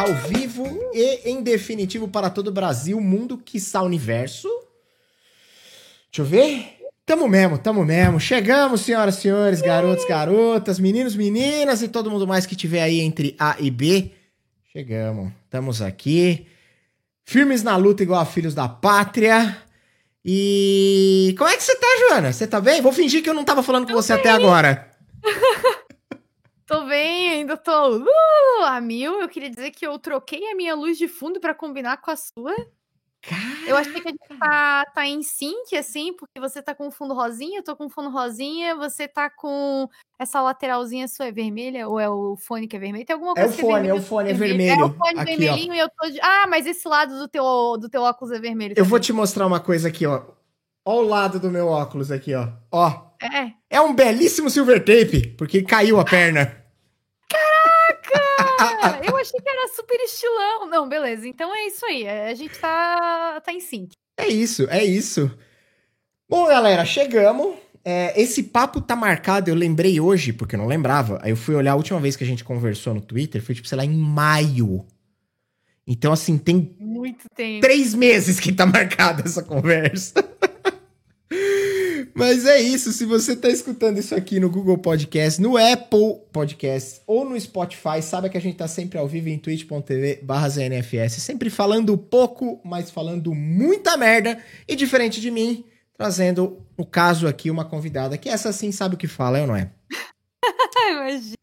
ao vivo e em definitivo para todo o Brasil, mundo, quiçá universo. Deixa eu ver. Tamo mesmo, tamo mesmo. Chegamos, senhoras e senhores, garotos, garotas, meninos, meninas e todo mundo mais que tiver aí entre A e B. Chegamos, estamos aqui. Firmes na luta igual a filhos da pátria. E como é que você tá, Joana? Você tá bem? Vou fingir que eu não tava falando com você até agora. Tô bem, ainda tô uh, a mil. Eu queria dizer que eu troquei a minha luz de fundo pra combinar com a sua. Eu achei que a gente tá, tá em sync, assim, porque você tá com o fundo rosinha, eu tô com o fundo rosinha, você tá com essa lateralzinha sua é vermelha, ou é o fone que é vermelho? Tem alguma É coisa o que é fone, é vermelho, o fone, é vermelho. vermelho. É o fone Aqui, ó. vermelhinho e eu tô de... Ah, mas esse lado do teu, do teu óculos é vermelho. Eu vou te mostrar uma coisa aqui, ó. Ó o lado do meu óculos aqui, ó. Ó. É. É um belíssimo silver tape, porque caiu a perna. Cara, eu achei que era super estilão. Não, beleza. Então é isso aí. A gente tá, tá em sync. É isso, é isso. Bom, galera, chegamos. É, esse papo tá marcado, eu lembrei hoje, porque eu não lembrava. Aí eu fui olhar a última vez que a gente conversou no Twitter, foi tipo, sei lá, em maio. Então, assim, tem Muito tempo. três meses que tá marcada essa conversa. Mas é isso, se você tá escutando isso aqui no Google Podcast, no Apple Podcast ou no Spotify, saiba que a gente tá sempre ao vivo em twitch.tv ZNFS, sempre falando pouco, mas falando muita merda, e diferente de mim, trazendo o caso aqui, uma convidada que essa sim sabe o que fala, é ou não é? Imagina.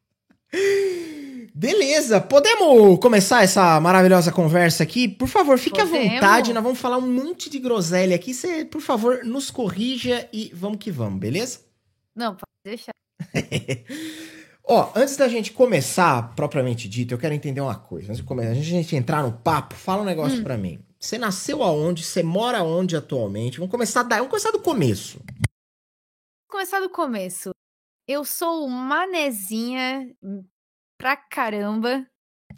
Beleza, podemos começar essa maravilhosa conversa aqui? Por favor, fique à Podemos. vontade, nós vamos falar um monte de groselha aqui. Você, por favor, nos corrija e vamos que vamos, beleza? Não, pode deixar. Ó, antes da gente começar, propriamente dito, eu quero entender uma coisa. Antes de começar, a gente entrar no papo, fala um negócio pra mim. Você nasceu aonde? Você mora onde atualmente? Vamos começar, da... vamos começar do começo. Vou começar do começo. Eu sou manezinha pra caramba.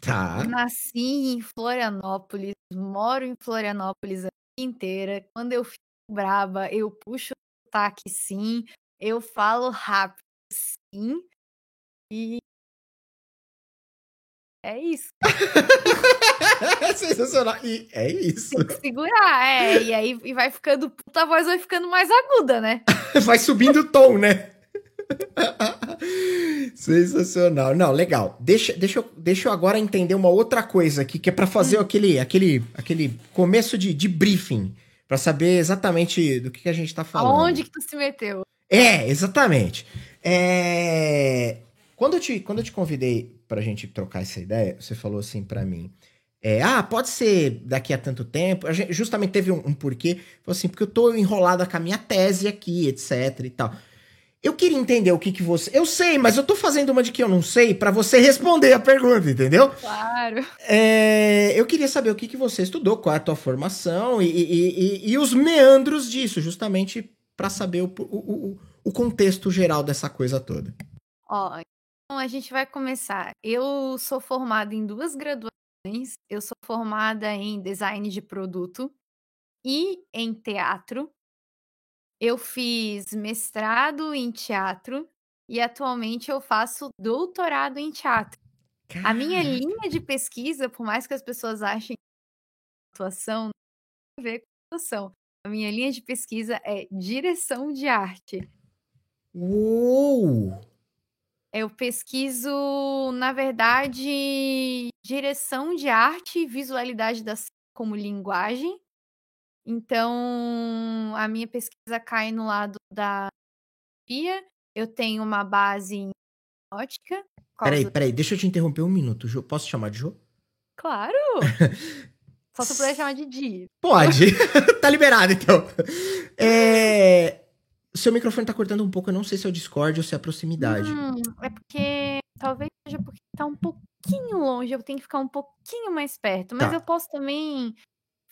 Tá. Nasci em Florianópolis, moro em Florianópolis a vida inteira. Quando eu fico braba, eu puxo o sotaque sim, eu falo rápido sim. E é isso. Sensacional. E é isso. Tem que segurar, é. E aí e vai ficando, puta, a voz vai ficando mais aguda, né? Vai subindo o tom, né? Sensacional. Não, legal. Deixa, deixa, eu, deixa eu agora entender uma outra coisa aqui, que é pra fazer aquele, aquele, aquele começo de, de briefing, Pra saber exatamente do que, que a gente tá falando. Aonde que tu se meteu? É, exatamente. É, Quando, eu te, quando eu te convidei pra gente trocar essa ideia, você falou assim pra mim. é, ah, pode ser daqui a tanto tempo. A gente justamente teve um, um porquê. Falou assim, porque eu tô enrolada com a minha tese aqui, etc e tal. Eu queria entender o que que você... Eu sei, mas eu tô fazendo uma de que eu não sei pra você responder a pergunta, entendeu? Claro. É, eu queria saber o que, que você estudou, qual é a tua formação e, e- e- e os meandros disso, justamente pra saber o, o- o- o contexto geral dessa coisa toda. Ó, então a gente vai começar. Eu sou formada em duas graduações. Eu sou formada em design de produto e em teatro. Eu fiz mestrado em teatro e atualmente eu faço doutorado em teatro. A minha linha de pesquisa, por mais que as pessoas achem que atuação, não tem a ver com atuação. A minha linha de pesquisa é direção de arte. Uou! Eu pesquiso, na verdade, direção de arte e visualidade da como linguagem. Então, a minha pesquisa cai no lado da fotografia. Eu tenho uma base em ótica. Peraí, peraí, deixa eu te interromper um minuto. Jô. Posso te chamar de Jô? Claro! Só se eu puder chamar de Di. Pode. tá liberado, então. É... Seu microfone tá cortando um pouco, eu não sei se é o Discord ou se é a proximidade. Hum, é porque. Talvez seja porque tá um pouquinho longe. Eu tenho que ficar um pouquinho mais perto. Mas Tá. eu posso também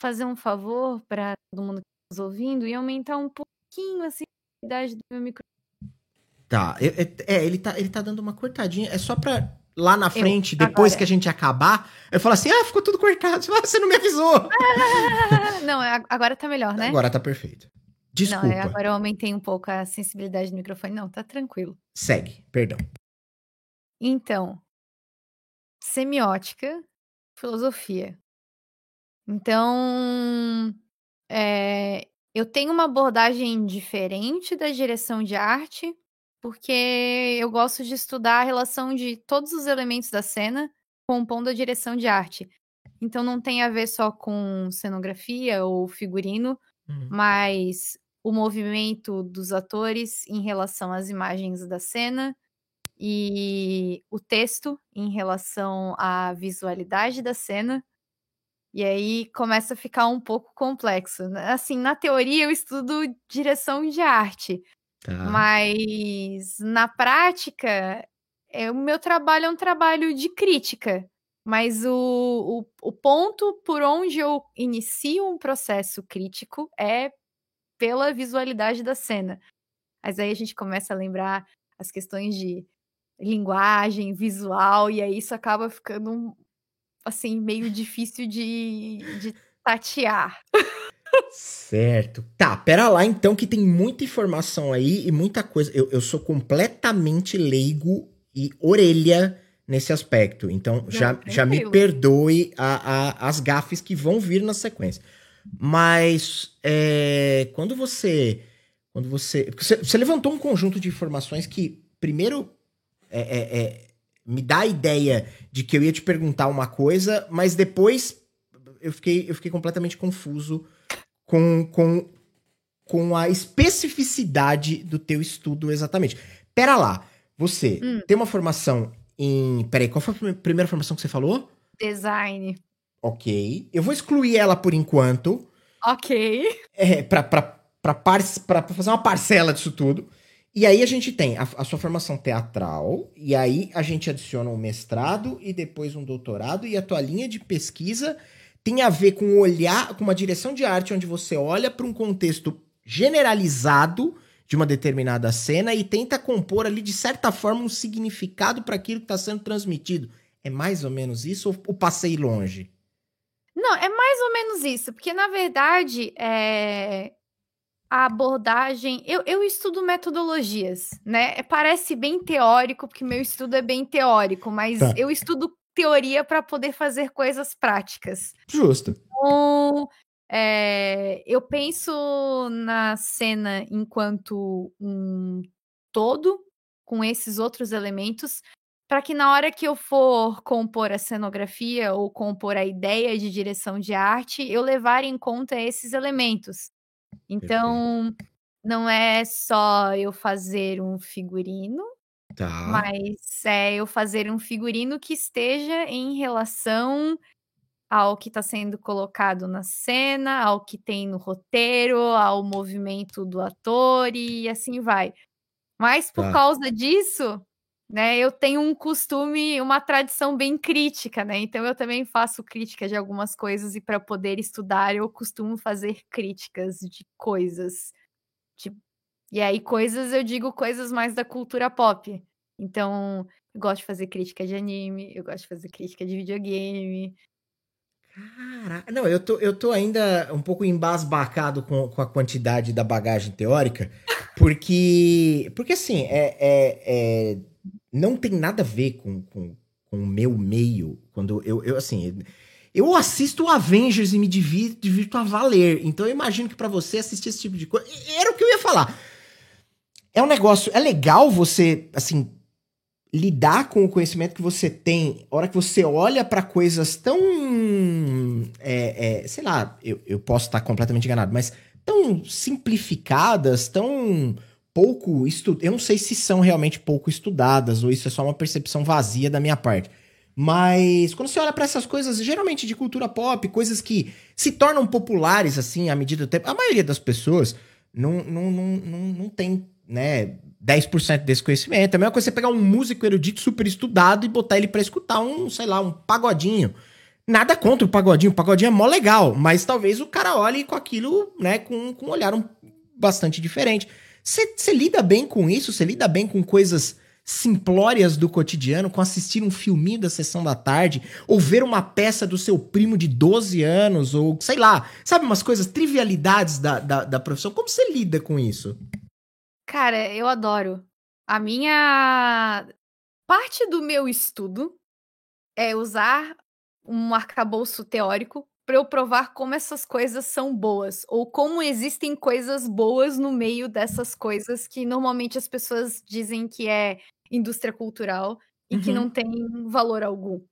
fazer um favor pra todo mundo que tá nos ouvindo e aumentar um pouquinho assim, a idade do meu microfone. Tá, é, é- é, ele tá, ele tá dando uma cortadinha. É só pra lá na frente, depois agora. que a gente acabar, eu falo assim: ah, ficou tudo cortado. Ah, você não me avisou. Não, é- agora tá melhor, né? Agora tá perfeito. Desculpa. Não, é, agora eu aumentei um pouco a sensibilidade do microfone. Não, tá tranquilo. Segue, perdão. Então, semiótica, filosofia. Então, é, eu tenho uma abordagem diferente da direção de arte, porque eu gosto de estudar a relação de todos os elementos da cena compondo a direção de arte. Então não tem a ver só com cenografia ou figurino, uhum. mas o movimento dos atores em relação às imagens da cena e o texto em relação à visualidade da cena. E aí começa a ficar um pouco complexo. Né? Assim, na teoria eu estudo direção de arte, tá. mas na prática é, o meu trabalho é um trabalho de crítica. Mas o, o, o ponto por onde eu inicio um processo crítico é pela visualidade da cena. Mas aí a gente começa a lembrar as questões de linguagem, visual, e aí isso acaba ficando assim, meio difícil de, de tatear. Certo. Tá, pera lá então, que tem muita informação aí e muita coisa. Eu, eu sou completamente leigo e orelha nesse aspecto. Então, Não, já, já me perdoe a, a, as gafes que vão vir na sequência. Mas é, quando você. Quando você, você. Você levantou um conjunto de informações que, primeiro, é, é, é, me dá a ideia de que eu ia te perguntar uma coisa, mas depois eu fiquei, eu fiquei completamente confuso com, com, com a especificidade do teu estudo exatamente. Pera lá, você hum. tem uma formação em. Peraí, qual foi a primeira formação que você falou? Design. Ok. Eu vou excluir ela por enquanto. Ok. É, pra, pra, pra, par, pra, pra fazer uma parcela disso tudo. E aí a gente tem a, a, sua formação teatral, e aí a gente adiciona um mestrado e depois um doutorado, e a tua linha de pesquisa tem a ver com olhar, com uma direção de arte onde você olha para um contexto generalizado de uma determinada cena e tenta compor ali, de certa forma, um significado para aquilo que está sendo transmitido. É mais ou menos isso ou, passei longe? Não, é mais ou menos isso, porque na verdade é... a abordagem. Eu, eu estudo metodologias, né? É, parece bem teórico, porque meu estudo é bem teórico, mas tá. eu estudo teoria para poder fazer coisas práticas. Justo. Então, é, eu penso na cena enquanto um todo, com esses outros elementos, para que na hora que eu for compor a cenografia ou compor a ideia de direção de arte, eu levar em conta esses elementos. Então, não é só eu fazer um figurino, tá. mas é eu fazer um figurino que esteja em relação ao que está sendo colocado na cena, ao que tem no roteiro, ao movimento do ator e assim vai. Mas por tá. causa disso, né, eu tenho um costume, uma tradição bem crítica, né? Então eu também faço crítica de algumas coisas e para poder estudar eu costumo fazer críticas de coisas. Tipo, e aí coisas eu digo coisas mais da cultura pop. Então, eu gosto de fazer crítica de anime, eu gosto de fazer crítica de videogame, Caraca, não, eu tô, eu tô ainda um pouco embasbacado com, com a quantidade da bagagem teórica, porque, porque assim, é, é, é não tem nada a ver com, com, com o meu meio, quando eu, eu assim, eu assisto Avengers e me divirto, divirto a valer, então eu imagino que para você assistir esse tipo de coisa, era o que eu ia falar. É um negócio, é legal você, assim, lidar com o conhecimento que você tem, a hora que você olha para coisas tão. É, é, sei lá, eu, eu posso estar completamente enganado, mas tão simplificadas, tão pouco estudadas. Eu não sei se são realmente pouco estudadas ou isso é só uma percepção vazia da minha parte. Mas quando você olha para essas coisas, geralmente de cultura pop, coisas que se tornam populares assim à medida do tempo, a maioria das pessoas não, não, não, não, não tem, né, 10% desse conhecimento. É a mesma coisa você pegar um músico erudito super estudado e botar ele para escutar um, sei lá, um pagodinho. Nada contra o pagodinho, o pagodinho é mó legal, mas talvez o cara olhe com aquilo, né, com, com um olhar um, bastante diferente. Você lida bem com isso? Você lida bem com coisas simplórias do cotidiano, com assistir um filminho da sessão da tarde, ou ver uma peça do seu primo de 12 anos, ou sei lá, sabe, umas coisas, trivialidades da, da, da profissão. Como você lida com isso? Cara, eu adoro. A minha parte do meu estudo é usar um arcabouço teórico para eu provar como essas coisas são boas ou como existem coisas boas no meio dessas coisas que normalmente as pessoas dizem que é indústria cultural e uhum. que não tem valor algum.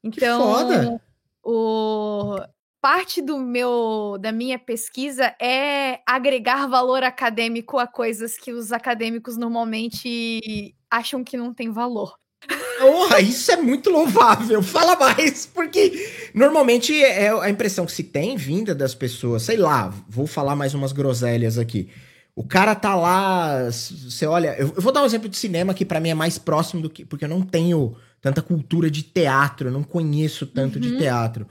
Então, o parte do meu da minha pesquisa é agregar valor acadêmico a coisas que os acadêmicos normalmente acham que não tem valor. Porra, isso é muito louvável. Fala mais, porque normalmente é a impressão que se tem vinda das pessoas. Sei lá, vou falar mais umas groselhas aqui. O cara tá lá, você olha, eu, vou dar um exemplo de cinema que para mim é mais próximo do que, porque eu não tenho tanta cultura de teatro, eu não conheço tanto uhum. de teatro.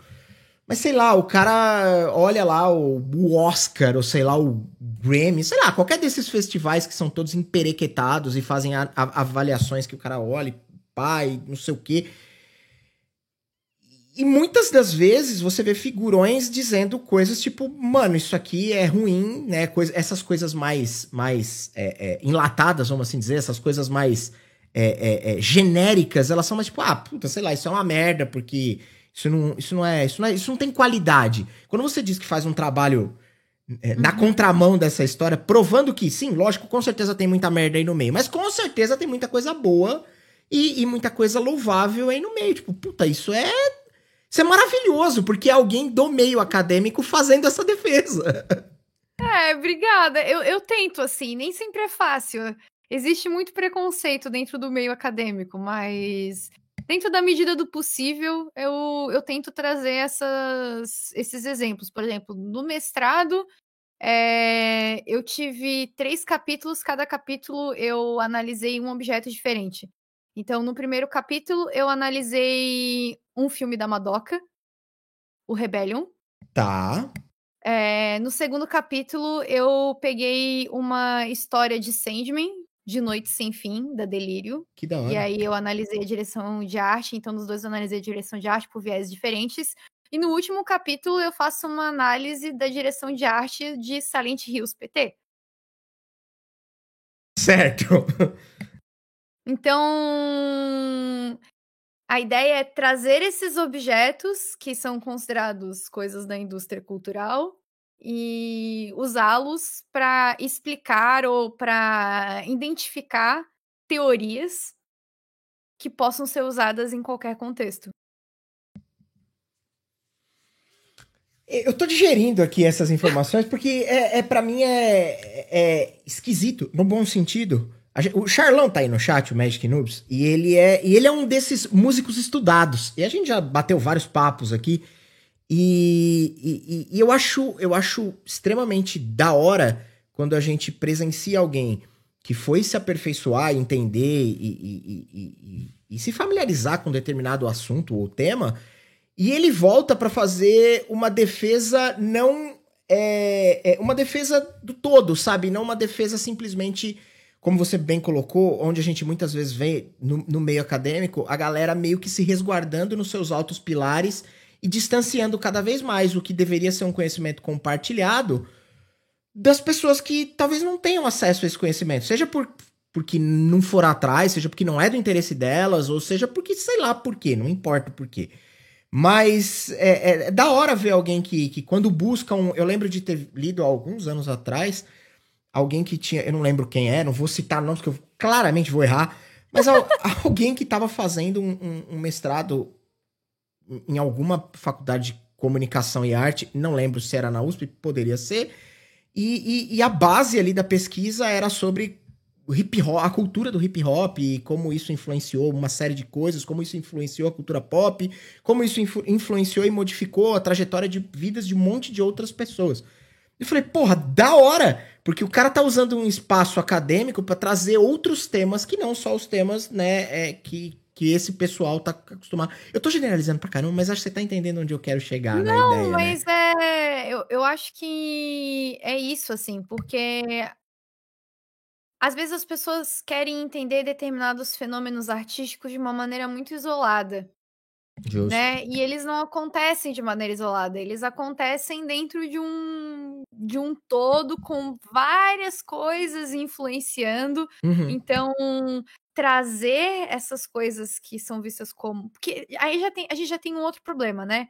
Mas sei lá, o cara olha lá o, o, Oscar, ou sei lá, o Grammy, sei lá, qualquer desses festivais que são todos emperequetados e fazem a, a, avaliações que o cara olha pai, não sei o quê. E muitas das vezes você vê figurões dizendo coisas tipo, mano, isso aqui é ruim, né? Coisa, essas coisas mais, mais é, é, enlatadas, vamos assim dizer, essas coisas mais é, é, é, genéricas, elas são mais tipo, ah, puta, sei lá, isso é uma merda, porque isso não, isso não é, isso não é, isso não tem qualidade. Quando você diz que faz um trabalho é, na uhum. contramão dessa história, provando que, sim, lógico, com certeza tem muita merda aí no meio, mas com certeza tem muita coisa boa e, e muita coisa louvável aí no meio. Tipo, puta, isso é. Isso é maravilhoso, porque é alguém do meio acadêmico fazendo essa defesa. É, obrigada. Eu, eu tento, assim, nem sempre é fácil. Existe muito preconceito dentro do meio acadêmico, mas dentro da medida do possível, eu, eu tento trazer essas, esses exemplos. Por exemplo, no mestrado, é, eu tive três capítulos, cada capítulo eu analisei um objeto diferente. Então, no primeiro capítulo, eu analisei um filme da Madoka, o Rebellion. Tá. É, no segundo capítulo, eu peguei uma história de Sandman, de Noite Sem Fim, da Delírio. Que da hora. E aí eu analisei a direção de arte, então nos dois eu analisei a direção de arte por viés diferentes. E no último capítulo eu faço uma análise da direção de arte de Silent Hills PT. Certo. Então, a ideia é trazer esses objetos que são considerados coisas da indústria cultural e usá-los para explicar ou para identificar teorias que possam ser usadas em qualquer contexto. Eu tô digerindo aqui essas informações porque é, é para mim é, é esquisito, no bom sentido. O Charlão tá aí no chat, o Magic Noobs, e ele é, e ele é um desses músicos estudados. E a gente já bateu vários papos aqui. E, e, e eu, acho, eu acho extremamente da hora quando a gente presencia alguém que foi se aperfeiçoar, entender e, e, se familiarizar com determinado assunto ou tema, e ele volta para fazer uma defesa não. É, é, uma defesa do todo, sabe? Não uma defesa simplesmente como você bem colocou, onde a gente muitas vezes vê no, no, meio acadêmico, a galera meio que se resguardando nos seus altos pilares e distanciando cada vez mais o que deveria ser um conhecimento compartilhado das pessoas que talvez não tenham acesso a esse conhecimento, seja por, porque não foram atrás, seja porque não é do interesse delas, ou seja porque sei lá por quê, não importa o porquê. Mas é, é, é da hora ver alguém que, que quando busca um. Eu lembro de ter lido há alguns anos atrás alguém que tinha, eu não lembro quem é, não vou citar nomes que eu claramente vou errar, mas alguém que estava fazendo um, um, um, mestrado em alguma faculdade de comunicação e arte, não lembro se era na USP, poderia ser, e, e, e a base ali da pesquisa era sobre hip hop, a cultura do hip hop e como isso influenciou uma série de coisas, como isso influenciou a cultura pop, como isso influ influenciou e modificou a trajetória de vidas de um monte de outras pessoas. Eu falei, porra, da hora! Porque o cara tá usando um espaço acadêmico para trazer outros temas que não só os temas, né, é, que, que esse pessoal tá acostumado. Eu tô generalizando pra caramba, mas acho que você tá entendendo onde eu quero chegar não, na ideia. Não, mas né? é. Eu, eu acho que é isso, assim, porque. Às vezes as pessoas querem entender determinados fenômenos artísticos de uma maneira muito isolada. Justo. Né? E eles não acontecem de maneira isolada, eles acontecem dentro de um, de um todo com várias coisas influenciando. Uhum. Então, trazer essas coisas que são vistas como. Porque aí já tem, a gente já tem um outro problema, né?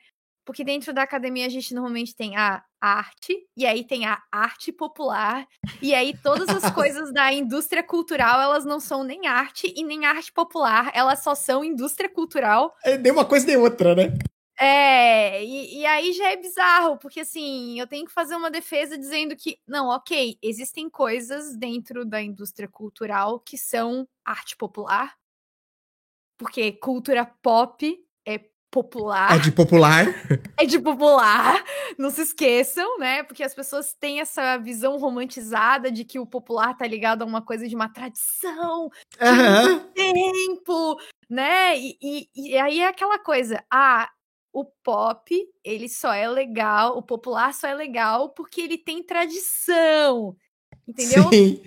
Porque dentro da academia a gente normalmente tem a arte, e aí tem a arte popular, e aí todas as coisas da indústria cultural, elas não são nem arte e nem arte popular, elas só são indústria cultural. É nem uma coisa nem outra, né? É, e, e, aí já é bizarro, porque assim, eu tenho que fazer uma defesa dizendo que, não, ok, existem coisas dentro da indústria cultural que são arte popular, porque cultura pop é popular. É de popular. É de popular, não se esqueçam, né? Porque as pessoas têm essa visão romantizada de que o popular tá ligado a uma coisa de uma tradição, de um tempo, né? E, e, e aí é aquela coisa, ah, o pop, ele só é legal, o popular só é legal porque ele tem tradição. Entendeu? Sim.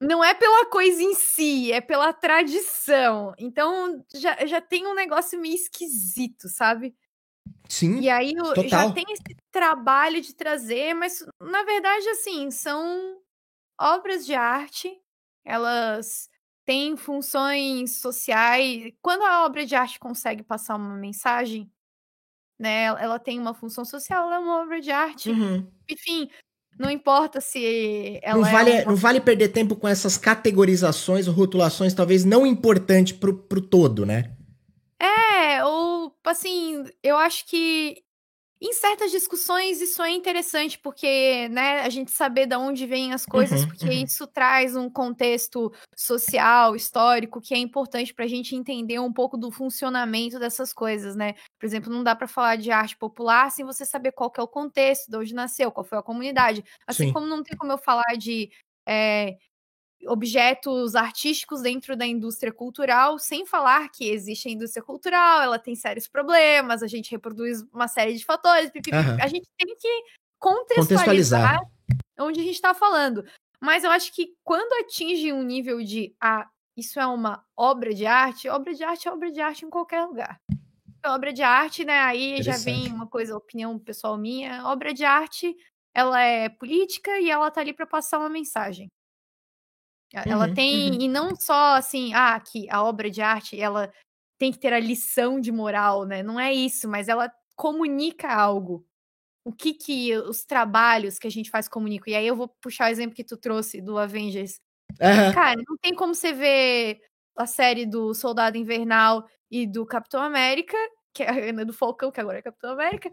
Não é pela coisa em si, é pela tradição. Então já, já tem um negócio meio esquisito, sabe? Sim. E aí total. já tem esse trabalho de trazer, mas na verdade, assim, são obras de arte, elas têm funções sociais. Quando a obra de arte consegue passar uma mensagem, né? Ela tem uma função social, ela é uma obra de arte. Uhum. Enfim, não importa se ela não vale, é uma... não vale perder tempo com essas categorizações ou rotulações, talvez não importante pro, pro todo, né? É, ou assim, eu acho que em certas discussões isso é interessante, porque, né, a gente saber de onde vêm as coisas, uhum, porque uhum. isso traz um contexto social, histórico, que é importante para a gente entender um pouco do funcionamento dessas coisas, né? Por exemplo, não dá para falar de arte popular sem você saber qual é o contexto, de onde nasceu, qual foi a comunidade. Assim Sim. como não tem como eu falar de é, objetos artísticos dentro da indústria cultural, sem falar que existe a indústria cultural, ela tem sérios problemas, a gente reproduz uma série de fatores, pipipi, uhum. a gente tem que contextualizar, contextualizar. onde a gente está falando. Mas eu acho que quando atinge um nível de ah, isso é uma obra de arte, obra de arte é obra de arte em qualquer lugar. Obra de arte, né? Aí já vem uma coisa, opinião pessoal minha. Obra de arte, ela é política e ela tá ali para passar uma mensagem. Ela uhum, tem, uhum. e não só assim, ah, que a obra de arte, ela tem que ter a lição de moral, né? Não é isso, mas ela comunica algo. O que que os trabalhos que a gente faz comunicam. E aí eu vou puxar o exemplo que tu trouxe do Avengers. Uhum. Cara, não tem como você ver a série do Soldado Invernal e do Capitão América, que é do Falcão, que agora é Capitão América,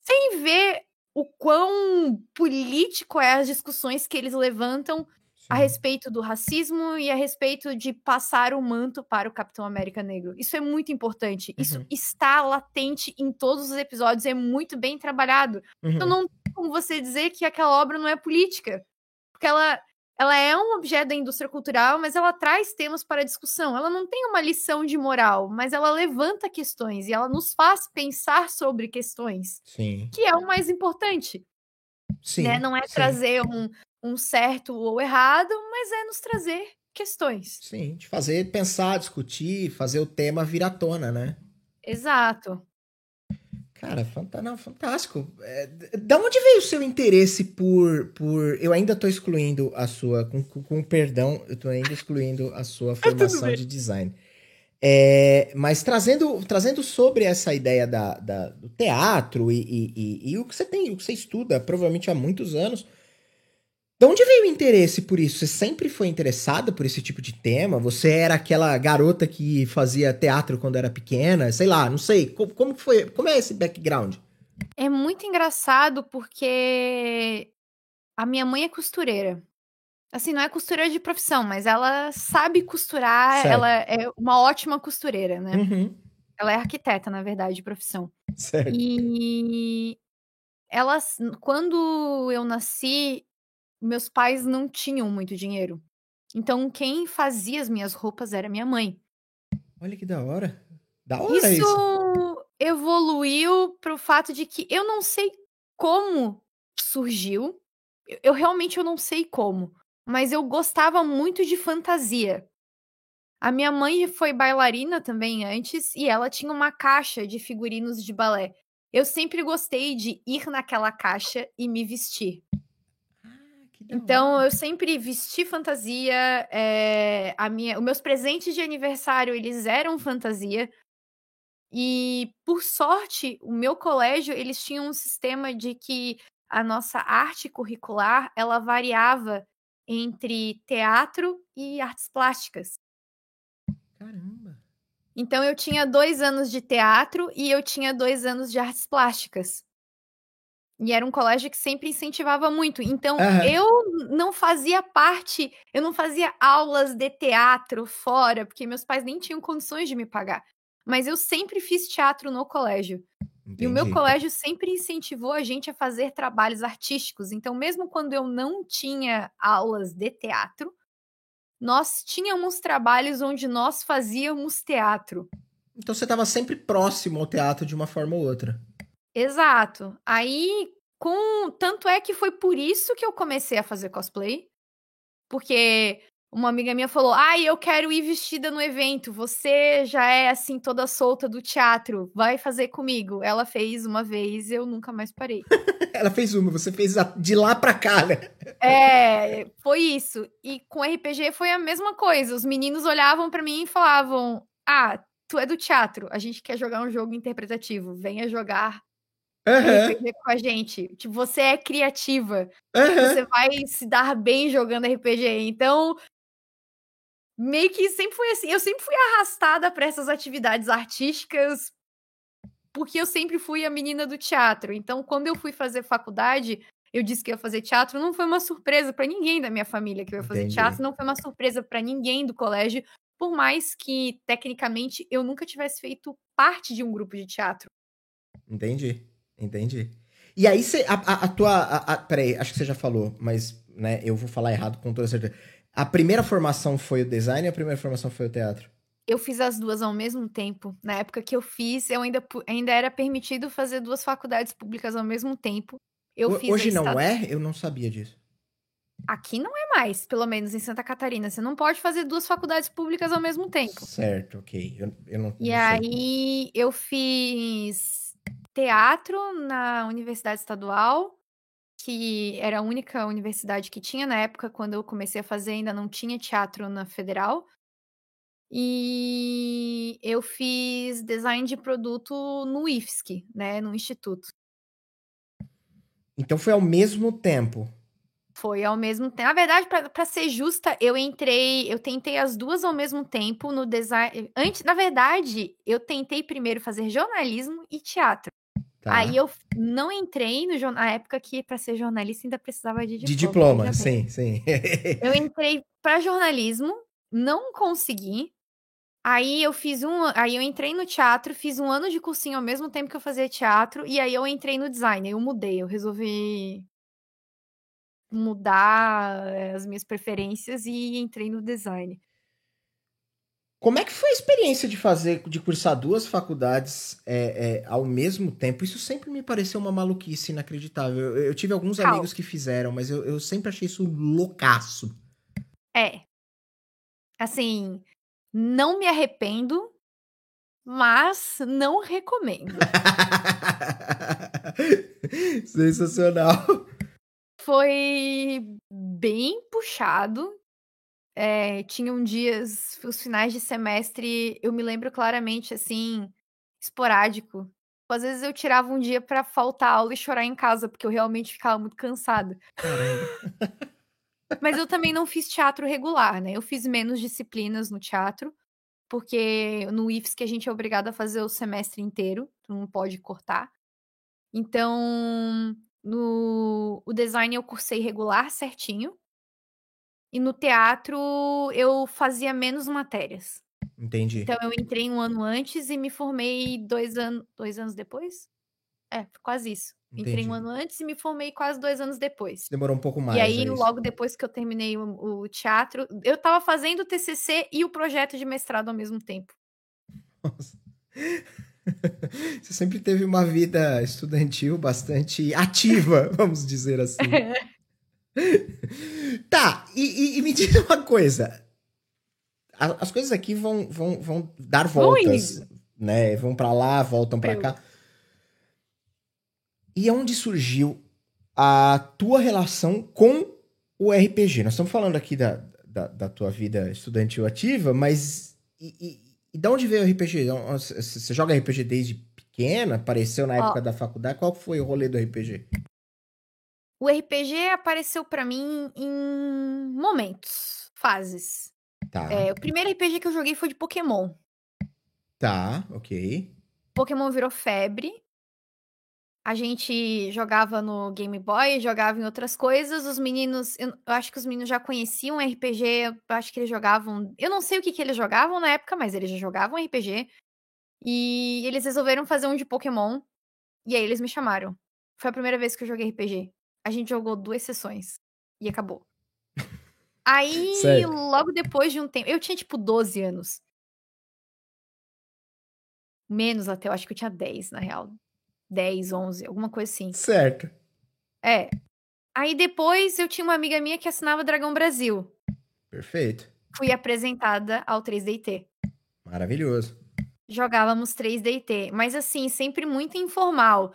sem ver o quão político é as discussões que eles levantam a respeito do racismo e a respeito de passar o manto para o Capitão América Negro. Isso é muito importante. Uhum. Isso está latente em todos os episódios, é muito bem trabalhado. Então, uhum. Então não tem como você dizer que aquela obra não é política. Porque ela, ela é um objeto da indústria cultural, mas ela traz temas para discussão. Ela não tem uma lição de moral, mas ela levanta questões e ela nos faz pensar sobre questões. Sim. Que é o mais importante. Sim, né? Não é sim. trazer um, um certo ou errado, mas é nos trazer questões. Sim, de fazer pensar, discutir, fazer o tema vir à tona, né? Exato. Cara, não, fantástico. É, da onde veio o seu interesse por. por eu ainda estou excluindo a sua. Com, com perdão, eu estou ainda excluindo a sua formação de design. É, mas trazendo, trazendo sobre essa ideia da, da do teatro e, e, e, e, o que você tem, o que você estuda, provavelmente há muitos anos, de onde veio o interesse por isso? Você sempre foi interessada por esse tipo de tema? Você era aquela garota que fazia teatro quando era pequena? Sei lá, não sei. Como, como foi? Como é esse background? É muito engraçado porque a minha mãe é costureira. Assim, não é costureira de profissão, mas ela sabe costurar, certo. ela é uma ótima costureira, né? Uhum. Ela é arquiteta, na verdade, de profissão. Certo. E ela, quando eu nasci, meus pais não tinham muito dinheiro. Então, quem fazia as minhas roupas era minha mãe. Olha que da hora. Da hora isso. Isso evoluiu pro fato de que eu não sei como surgiu. Eu, realmente eu não sei como. Mas eu gostava muito de fantasia. A minha mãe foi bailarina também antes e ela tinha uma caixa de figurinos de balé. Eu sempre gostei de ir naquela caixa e me vestir. Então, eu sempre vesti fantasia. É, a minha, os meus presentes de aniversário, eles eram fantasia. E, por sorte, o meu colégio, eles tinham um sistema de que a nossa arte curricular, ela variava entre teatro e artes plásticas. Caramba! Então, eu tinha dois anos de teatro e eu tinha dois anos de artes plásticas. E era um colégio que sempre incentivava muito. Então, uhum. eu não fazia parte, eu não fazia aulas de teatro fora, porque meus pais nem tinham condições de me pagar. Mas eu sempre fiz teatro no colégio. Entendi. E o meu colégio sempre incentivou a gente a fazer trabalhos artísticos. Então, mesmo quando eu não tinha aulas de teatro, nós tínhamos trabalhos onde nós fazíamos teatro. Então você estava sempre próximo ao teatro de uma forma ou outra. Exato. Aí, com. Tanto é que foi por isso que eu comecei a fazer cosplay. Porque uma amiga minha falou: Ai, eu quero ir vestida no evento. Você já é assim, toda solta do teatro. Vai fazer comigo. Ela fez uma vez eu nunca mais parei. Ela fez uma, você fez de lá pra cá, né? É, foi isso. E com RPG foi a mesma coisa. Os meninos olhavam para mim e falavam: Ah, tu é do teatro. A gente quer jogar um jogo interpretativo. Venha jogar uhum. RPG com a gente. Tipo, você é criativa. Uhum. Você vai se dar bem jogando RPG. Então, meio que sempre foi assim. Eu sempre fui arrastada para essas atividades artísticas porque eu sempre fui a menina do teatro. Então, quando eu fui fazer faculdade, eu disse que ia fazer teatro, não foi uma surpresa para ninguém da minha família que eu ia fazer Entendi. teatro, não foi uma surpresa para ninguém do colégio, por mais que tecnicamente eu nunca tivesse feito parte de um grupo de teatro. Entendi. Entendi. E aí você. A, a, a, tua. A, a, peraí, acho que você já falou, mas né, eu vou falar errado com toda certeza. A primeira formação foi o design e a primeira formação foi o teatro? Eu fiz as duas ao mesmo tempo. Na época que eu fiz, eu ainda, ainda era permitido fazer duas faculdades públicas ao mesmo tempo. Eu o, fiz hoje não é? Eu não sabia disso. Aqui não é mais, pelo menos em Santa Catarina. Você não pode fazer duas faculdades públicas ao mesmo tempo. Certo, ok. Eu, eu não, e não aí eu fiz teatro na Universidade Estadual, que era a única universidade que tinha na época, quando eu comecei a fazer, ainda não tinha teatro na Federal. E eu fiz design de produto no IFSC, né, no instituto. Então foi ao mesmo tempo. Foi ao mesmo tempo. Na verdade, para ser justa, eu entrei, eu tentei as duas ao mesmo tempo no design. Antes, na verdade, eu tentei primeiro fazer jornalismo e teatro. Tá. Aí eu não entrei no na época que para ser jornalista ainda precisava de diploma. De diploma, sim, sim. eu entrei para jornalismo, não consegui. Aí eu fiz um, aí eu entrei no teatro, fiz um ano de cursinho ao mesmo tempo que eu fazia teatro e aí eu entrei no design, eu mudei, eu resolvi mudar eh, as minhas preferências e entrei no design. Como é que foi a experiência de fazer, de cursar duas faculdades é, é, ao mesmo tempo? Isso sempre me pareceu uma maluquice inacreditável. Eu, eu tive alguns Cal. amigos que fizeram, mas eu, eu sempre achei isso loucaço. É. Assim, não me arrependo, mas não recomendo. Sensacional. Foi bem puxado é, tinham dias, os finais de semestre, eu me lembro claramente, assim, esporádico. Às vezes eu tirava um dia para faltar aula e chorar em casa, porque eu realmente ficava muito cansada. Mas eu também não fiz teatro regular, né? Eu fiz menos disciplinas no teatro, porque no IFS que a gente é obrigado a fazer o semestre inteiro, tu não pode cortar. Então, no o design eu cursei regular certinho, e no teatro eu fazia menos matérias. Entendi. Então eu entrei um ano antes e me formei dois, an dois anos depois? É, quase isso. Entendi. Entrei um ano antes e me formei quase dois anos depois. Demorou um pouco mais. E aí, é logo depois que eu terminei o, o, teatro, eu tava fazendo o TCC e o projeto de mestrado ao mesmo tempo. Nossa. Você sempre teve uma vida estudantil bastante ativa, vamos dizer assim. tá, e, e, e, me diz uma coisa. As coisas aqui vão, vão, vão dar voltas, Ui. né? Vão para lá, voltam para cá. E onde surgiu a tua relação com o RPG, nós estamos falando aqui da, da, da tua vida estudantil ativa, mas e, e, e de onde veio o RPG? Você joga RPG desde pequena? Apareceu na época da faculdade? Qual foi o rolê do RPG? O RPG apareceu para mim em momentos, fases. Tá. É, o primeiro RPG que eu joguei foi de Pokémon. Tá, ok. Pokémon virou febre. A gente jogava no Game Boy, jogava em outras coisas. Os meninos, eu, eu acho que os meninos já conheciam RPG, eu acho que eles jogavam. Eu não sei o que, que eles jogavam na época, mas eles já jogavam RPG. E eles resolveram fazer um de Pokémon. E aí eles me chamaram. Foi a primeira vez que eu joguei RPG. A gente jogou duas sessões. E acabou. Aí, Certo. logo depois de um tempo. Eu tinha tipo 12 anos. Menos até, eu acho que eu tinha 10, na real. 10, 11, alguma coisa assim. Certo. É. Aí depois eu tinha uma amiga minha que assinava Dragão Brasil. Perfeito. Fui apresentada ao 3DT. Maravilhoso. Jogávamos 3DT, mas assim, sempre muito informal.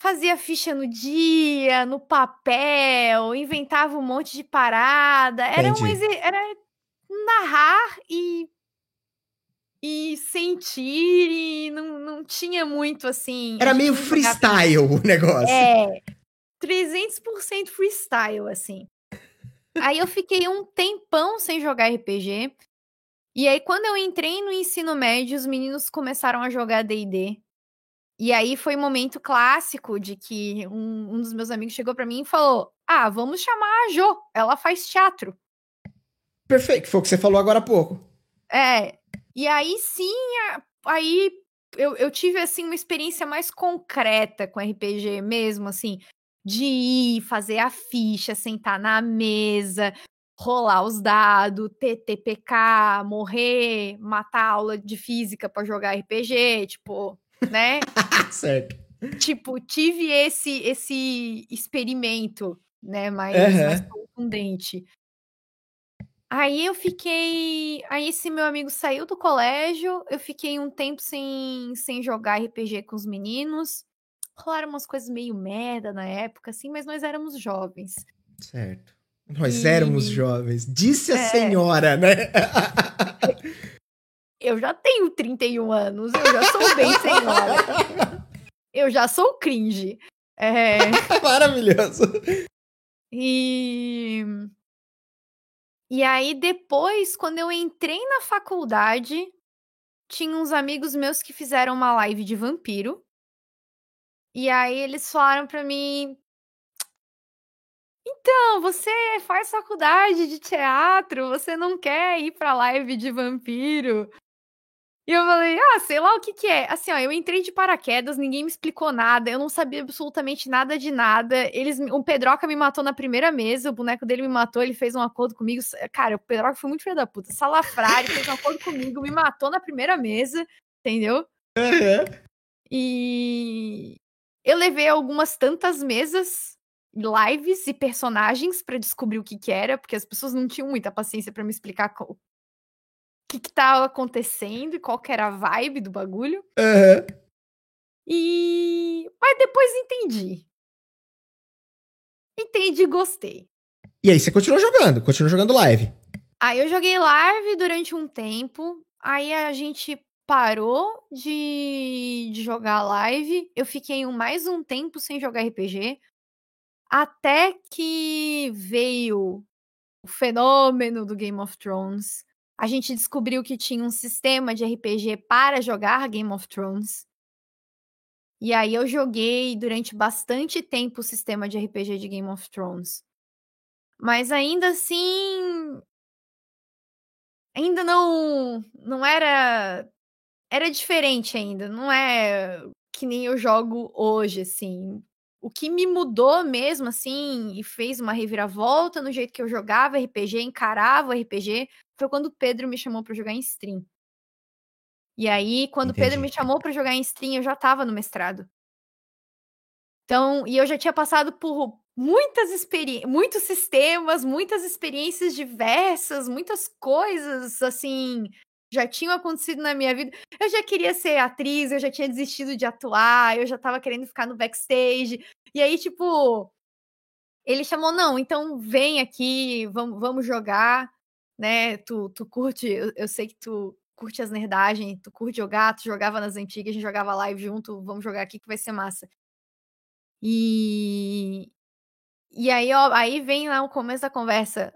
Fazia ficha no dia, no papel, inventava um monte de parada. Era um Entendi. exer- era narrar e e sentir e não, não tinha muito assim. Era meio freestyle o negócio. É, 300% freestyle, assim. Aí eu fiquei um tempão sem jogar RPG. E aí, quando eu entrei no ensino médio, os meninos começaram a jogar D&D. E aí foi um momento clássico de que um, um dos meus amigos chegou pra mim e falou: Ah, vamos chamar a Jo, ela faz teatro. Perfeito, foi o que você falou agora há pouco. É. E aí sim, aí eu, eu tive assim uma experiência mais concreta com RPG mesmo, assim, de ir, fazer a ficha, sentar na mesa, rolar os dados, TTPK, morrer, matar aula de física pra jogar RPG, tipo, né? certo. tipo, tive esse esse experimento, né, mais, Aham. mais contundente. Aí eu fiquei. Aí esse meu amigo saiu do colégio, eu fiquei um tempo sem, sem jogar RPG com os meninos. Rolaram umas coisas meio merda na época, assim, mas nós éramos jovens. Certo. Nós E- éramos jovens. Disse a É. senhora, né? Eu já tenho 31 anos, eu já sou bem senhora. Eu já sou cringe. É. Maravilhoso. E. E aí, depois, quando eu entrei na faculdade, tinha uns amigos meus que fizeram uma live de vampiro. E aí, eles falaram pra mim. Então, você faz faculdade de teatro, você não quer ir pra live de vampiro? E eu falei, ah, sei lá o que que é. Assim, ó, eu entrei de paraquedas, ninguém me explicou nada, eu não sabia absolutamente nada de nada. Eles, o Pedroca me matou na primeira mesa, o boneco dele me matou, ele fez um acordo comigo. Cara, o Pedroca foi muito filho da puta. Salafrário, fez um acordo comigo, me matou na primeira mesa, entendeu? Aham. E eu levei algumas tantas mesas, lives e personagens pra descobrir o que que era, porque as pessoas não tinham muita paciência pra me explicar que que tava acontecendo e qual que era a vibe do bagulho. Aham. E mas depois entendi. Entendi, e gostei. E aí, você continuou jogando, continuou jogando live. Aí eu joguei live durante um tempo. Aí a gente parou de, de jogar live. Eu fiquei um- mais um tempo sem jogar RPG. Até que veio o fenômeno do Game of Thrones. A gente descobriu que tinha um sistema de RPG para jogar Game of Thrones. E aí eu joguei durante bastante tempo o sistema de RPG de Game of Thrones. Mas ainda assim, ainda não não era era diferente ainda, não é que nem eu jogo hoje assim. O que me mudou mesmo assim e fez uma reviravolta no jeito que eu jogava RPG, encarava o RPG, foi quando o Pedro me chamou pra jogar em stream. E aí, quando o Pedro me chamou pra jogar em stream, eu já tava no mestrado. Então, e eu já tinha passado por muitas experiências, muitos sistemas, muitas experiências diversas, muitas coisas assim já tinham acontecido na minha vida. Eu já queria ser atriz, eu já tinha desistido de atuar, eu já tava querendo ficar no backstage. E aí, tipo, ele chamou, não, então vem aqui, vamos, vamos jogar, né? Tu, tu curte, eu, eu sei que tu curte as nerdagens, tu curte jogar, tu jogava nas antigas, a gente jogava live junto, vamos jogar aqui que vai ser massa. E, e aí, ó, aí vem lá o começo da conversa.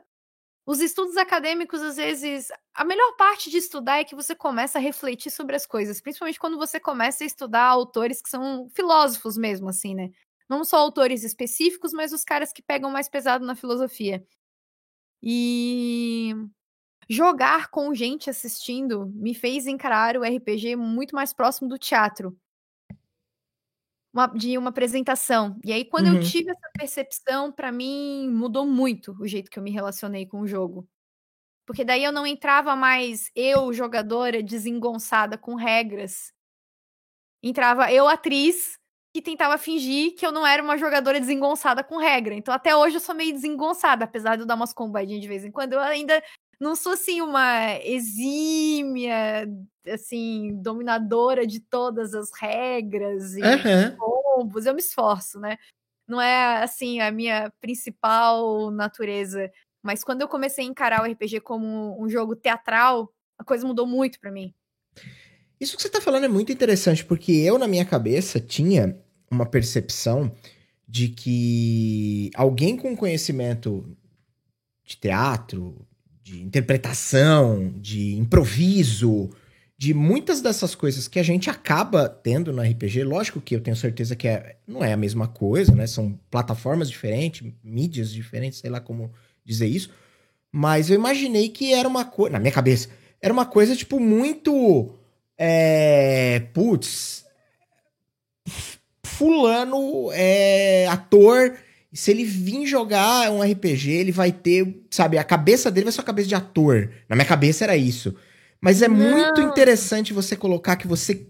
Os estudos acadêmicos, às vezes, a melhor parte de estudar é que você começa a refletir sobre as coisas, principalmente quando você começa a estudar autores que são filósofos mesmo, assim, né? Não só autores específicos, mas os caras que pegam mais pesado na filosofia. E jogar com gente assistindo me fez encarar o RPG muito mais próximo do teatro uma, de uma apresentação. E aí, quando uhum. eu tive essa percepção, para mim mudou muito o jeito que eu me relacionei com o jogo. Porque daí eu não entrava mais eu, jogadora, desengonçada com regras. Entrava eu, atriz, que tentava fingir que eu não era uma jogadora desengonçada com regra. Então, até hoje eu sou meio desengonçada, apesar de eu dar umas combadinhas de vez em quando. Eu ainda não sou assim uma exímia, assim, dominadora de todas as regras e uhum. combos. Eu me esforço, né? Não é assim a minha principal natureza. Mas quando eu comecei a encarar o RPG como um jogo teatral, a coisa mudou muito para mim. Isso que você tá falando é muito interessante, porque eu, na minha cabeça, tinha uma percepção de que alguém com conhecimento de teatro, de interpretação, de improviso, de muitas dessas coisas que a gente acaba tendo no RPG. Lógico que eu tenho certeza que é, não é a mesma coisa, né? São plataformas diferentes, mídias diferentes, sei lá como dizer isso. Mas eu imaginei que era uma coisa. Na minha cabeça, era uma coisa, tipo, muito. É. Putz. Fulano é ator e se ele vir jogar um RPG, ele vai ter, sabe, a cabeça dele vai ser a cabeça de ator. Na minha cabeça era isso. Mas é Não. muito interessante você colocar que você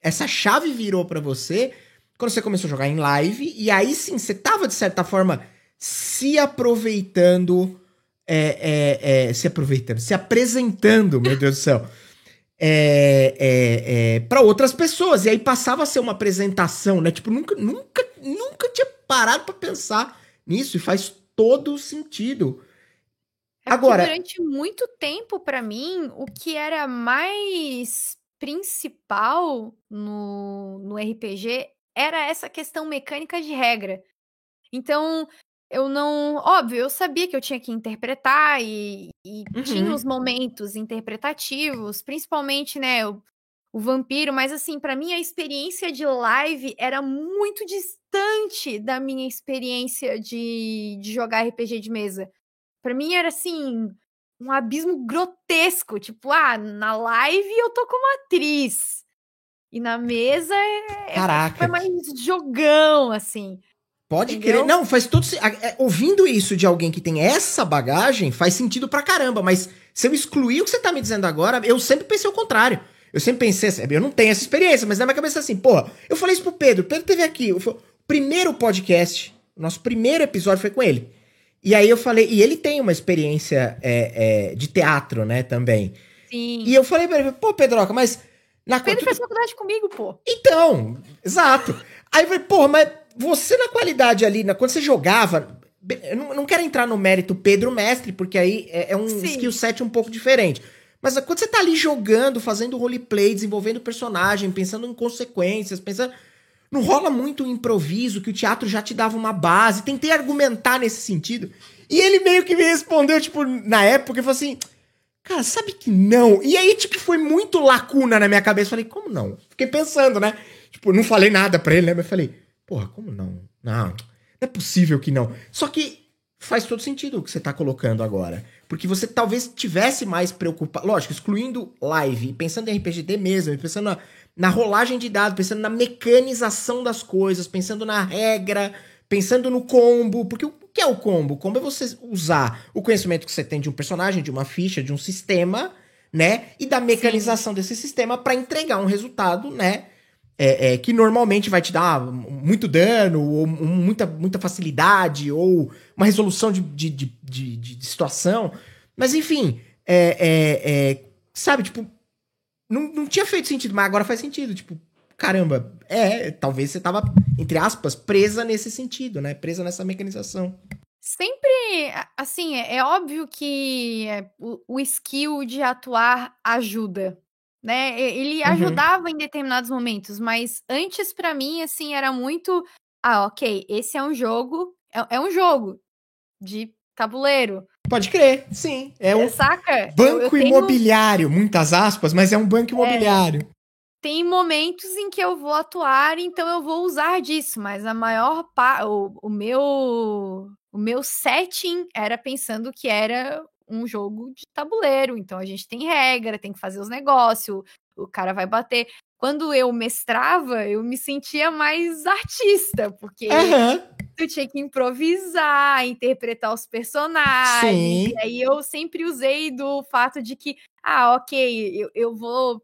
essa chave virou para você quando você começou a jogar em live e aí sim você tava de certa forma se aproveitando é, é, é, se aproveitando, se apresentando, meu Deus do céu, é, é, é para outras pessoas. E aí passava a ser uma apresentação, né? Tipo, nunca, nunca, nunca tinha parado para pensar nisso e faz todo sentido. É Agora, durante muito tempo para mim, o que era mais principal no, no RPG era essa questão mecânica de regra. Então, eu não. Óbvio, eu sabia que eu tinha que interpretar e, e uhum. tinha os momentos interpretativos, principalmente, né? O, o vampiro, mas assim, para mim a experiência de live era muito distante da minha experiência de, de jogar RPG de mesa. Para mim era assim, um abismo grotesco, tipo, ah, na live eu tô como atriz. E na mesa é, é Caraca. é mais jogão, assim. Pode Entendeu? crer. Não, faz todo. É, ouvindo isso de alguém que tem essa bagagem, faz sentido pra caramba. Mas se eu excluir o que você tá me dizendo agora, eu sempre pensei o contrário. Eu sempre pensei assim, eu não tenho essa experiência, mas na minha cabeça assim, porra, eu falei isso pro Pedro, o Pedro teve aqui, o primeiro podcast, nosso primeiro episódio foi com ele. E aí eu falei, e ele tem uma experiência é, é, de teatro, né, também. Sim. E eu falei pra ele, pô, Pedroca, mas. Na Pedro tu... fez faculdade comigo, pô. Então, exato. Aí eu falei, porra, mas você na qualidade ali, na, quando você jogava. Eu não, não quero entrar no mérito Pedro Mestre, porque aí é, é um Sim. skill set um pouco diferente. Mas quando você tá ali jogando, fazendo roleplay, desenvolvendo personagem, pensando em consequências, pensando. Não rola muito o improviso, que o teatro já te dava uma base. Tentei argumentar nesse sentido. E ele meio que me respondeu, tipo, na época, ele falou assim. Cara, sabe que não? E aí, tipo, foi muito lacuna na minha cabeça. Falei, como não? Fiquei pensando, né? Tipo, não falei nada pra ele, né? Mas falei, porra, como não? Não, não é possível que não. Só que faz todo sentido o que você tá colocando agora. Porque você talvez tivesse mais preocupado. Lógico, excluindo live, pensando em RPGD mesmo, pensando na, na rolagem de dados, pensando na mecanização das coisas, pensando na regra, pensando no combo. Porque o que é o combo? O combo é você usar o conhecimento que você tem de um personagem, de uma ficha, de um sistema, né? E da mecanização Sim. desse sistema para entregar um resultado, né? É, é, que normalmente vai te dar muito dano, ou muita, muita facilidade, ou uma resolução de, de, de, de, situação. Mas enfim, é, é, é, sabe, tipo, não, não tinha feito sentido, mas agora faz sentido. Tipo, caramba, é, talvez você tava, entre aspas, presa nesse sentido, né? Presa nessa mecanização. Sempre, assim, é, é óbvio que o, o skill de atuar ajuda, né? Ele Uhum. ajudava em determinados momentos, mas antes pra mim, assim, era muito, ah, ok, esse é um jogo, é, é um jogo de tabuleiro, Pode crer, sim. É um saca? Eu- banco eu tenho- imobiliário, muitas aspas, mas é um banco imobiliário. tem momentos em que eu vou atuar, então eu vou usar disso, mas a maior parte, o, o meu o meu setting era pensando que era um jogo de tabuleiro, então a gente tem regra, tem que fazer os negócios, o cara vai bater. Quando eu mestrava, eu me sentia mais artista, porque Aham. tu tinha que improvisar, interpretar os personagens. Sim. E aí eu sempre usei do fato de que, ah, ok, eu, eu vou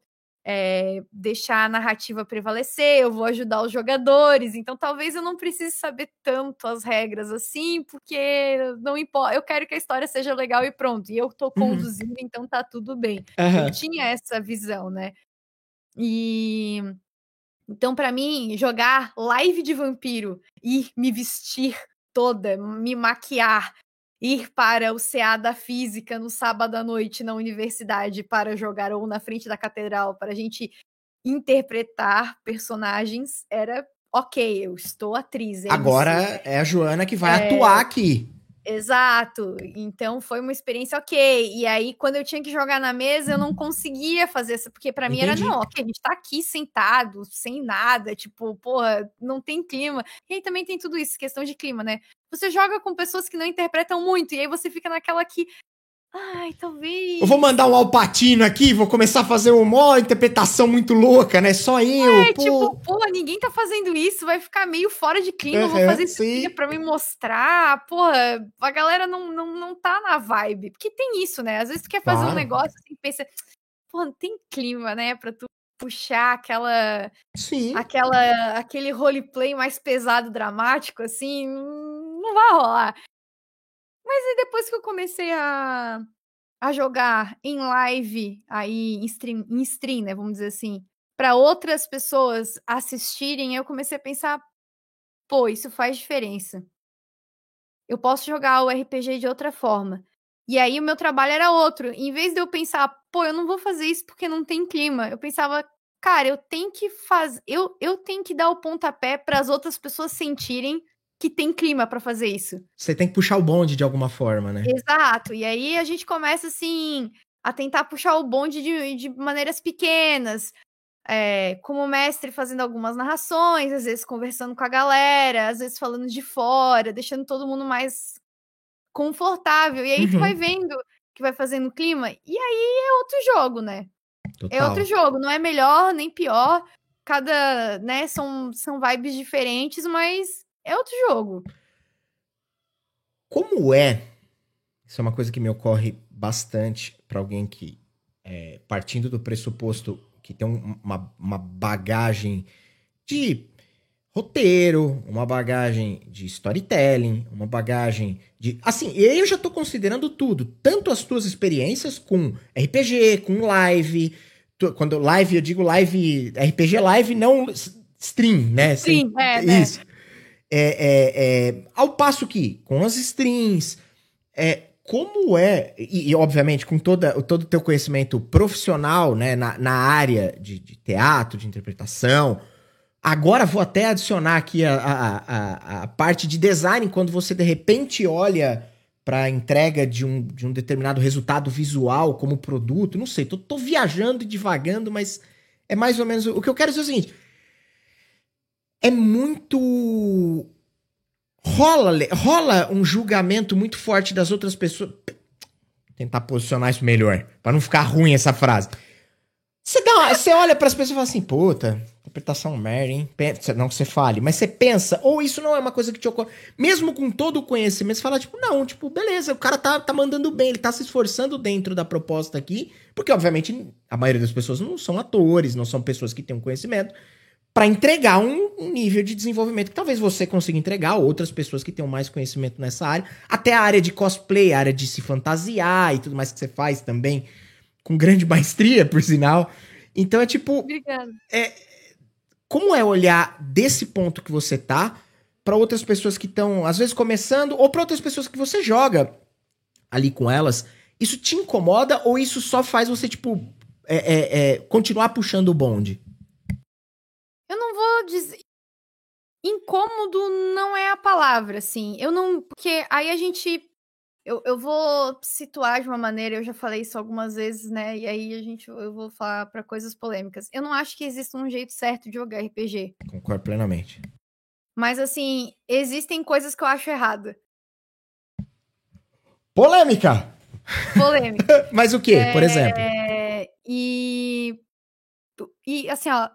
é, deixar a narrativa prevalecer, eu vou ajudar os jogadores. Então talvez eu não precise saber tanto as regras assim, porque não importa. Eu quero que a história seja legal e pronto. E eu tô Uhum. conduzindo, então tá tudo bem. Aham. Eu tinha essa visão, né? E então pra mim jogar live de vampiro e me vestir toda, me maquiar, ir para o CA da física no sábado à noite na universidade para jogar ou na frente da catedral para a gente interpretar personagens era ok, eu estou atriz. é Agora isso. é a Joana que vai É. atuar aqui. Exato. Então foi uma experiência ok. E aí, quando eu tinha que jogar na mesa, eu não conseguia fazer isso, porque pra mim era, não, ok, a gente tá aqui sentado, sem nada, tipo, porra, não tem clima. E aí também tem tudo isso, questão de clima, né? Você joga com pessoas que não interpretam muito, e aí você fica naquela que. Ai, talvez. Eu vou mandar um Alpatino aqui, vou começar a fazer uma interpretação muito louca, né? Só eu, É, pô. tipo, pô, ninguém tá fazendo isso, vai ficar meio fora de clima, eu vou fazer isso aqui pra me mostrar. Porra, a galera não, não, não tá na vibe. Porque tem isso, né? Às vezes tu quer fazer um Claro. negócio assim, pensa, pô, não tem clima, né? Pra tu puxar aquela, Sim. aquela, aquele roleplay mais pesado, dramático, assim, hum, não vai rolar. Mas aí depois que eu comecei a, a jogar em live, aí em stream, em stream, né, vamos dizer assim, para outras pessoas assistirem, eu comecei a pensar, pô, isso faz diferença. Eu posso jogar o RPG de outra forma. E aí o meu trabalho era outro. Em vez de eu pensar, pô, eu não vou fazer isso porque não tem clima, eu pensava, cara, eu tenho que fazer, eu, eu tenho que dar o pontapé para as outras pessoas sentirem que tem clima para fazer isso. Você tem que puxar o bonde de alguma forma, né? Exato. E aí a gente começa assim a tentar puxar o bonde de, de maneiras pequenas. É, como mestre fazendo algumas narrações, às vezes conversando com a galera, às vezes falando de fora, deixando todo mundo mais confortável. E aí tu Uhum. vai vendo que vai fazendo clima. E aí é outro jogo, né? É Total. outro jogo. Não é melhor nem pior. Cada, né, são, são vibes diferentes, mas é outro jogo. Como é? Isso é uma coisa que me ocorre bastante para alguém que, é, partindo do pressuposto que tem um- uma, uma bagagem de roteiro, uma bagagem de storytelling, uma bagagem de. Assim, eu já tô considerando tudo. Tanto as tuas experiências com RPG, com live. tu- Quando live, eu digo live. RPG live, não stream, né? Sem- Sim, é, né? É, é, é, ao passo que, com as strings, é, como é, e, e, obviamente com toda, todo o teu conhecimento profissional né, na, na área de, de teatro, de interpretação, agora vou até adicionar aqui a, a, a, a parte de design, quando você de repente olha para a entrega de um, de um determinado resultado visual como produto, não sei, tô, tô viajando e divagando, mas é mais ou menos o que eu quero dizer é o seguinte é muito. Rola, rola um julgamento muito forte das outras pessoas. Tentar posicionar isso melhor, pra não ficar ruim essa frase. Você, dá uma- você olha pras pessoas e fala assim, puta, interpretação merda, hein? Pensa- Não que você fale, mas você pensa, ou isso não é uma coisa que te ocorre. Mesmo com todo o conhecimento, você fala, tipo, não, tipo, beleza, o cara tá, tá mandando bem, ele tá se esforçando dentro da proposta aqui, porque, obviamente, a maioria das pessoas não são atores, não são pessoas que têm um conhecimento para entregar um, um nível de desenvolvimento que talvez você consiga entregar, ou outras pessoas que tenham mais conhecimento nessa área, até a área de cosplay, a área de se fantasiar e tudo mais que você faz também, com grande maestria, por sinal. Então é tipo, Obrigada. como é olhar desse ponto que você tá para outras pessoas que estão, às vezes, começando, ou para outras pessoas que você joga ali com elas? Isso te incomoda ou isso só faz você, tipo, é, é, é, continuar puxando o bonde? Dizer. Incômodo não é a palavra, assim. Eu não. Porque aí a gente. Eu, eu vou situar de uma maneira, eu já falei isso algumas vezes, né? E aí a gente, eu vou falar para coisas polêmicas. Eu não acho que exista um jeito certo de jogar RPG. Concordo plenamente. Mas assim, existem coisas que eu acho errada. Polêmica! Polêmica. Mas o que, é, por exemplo? E. E assim, ó.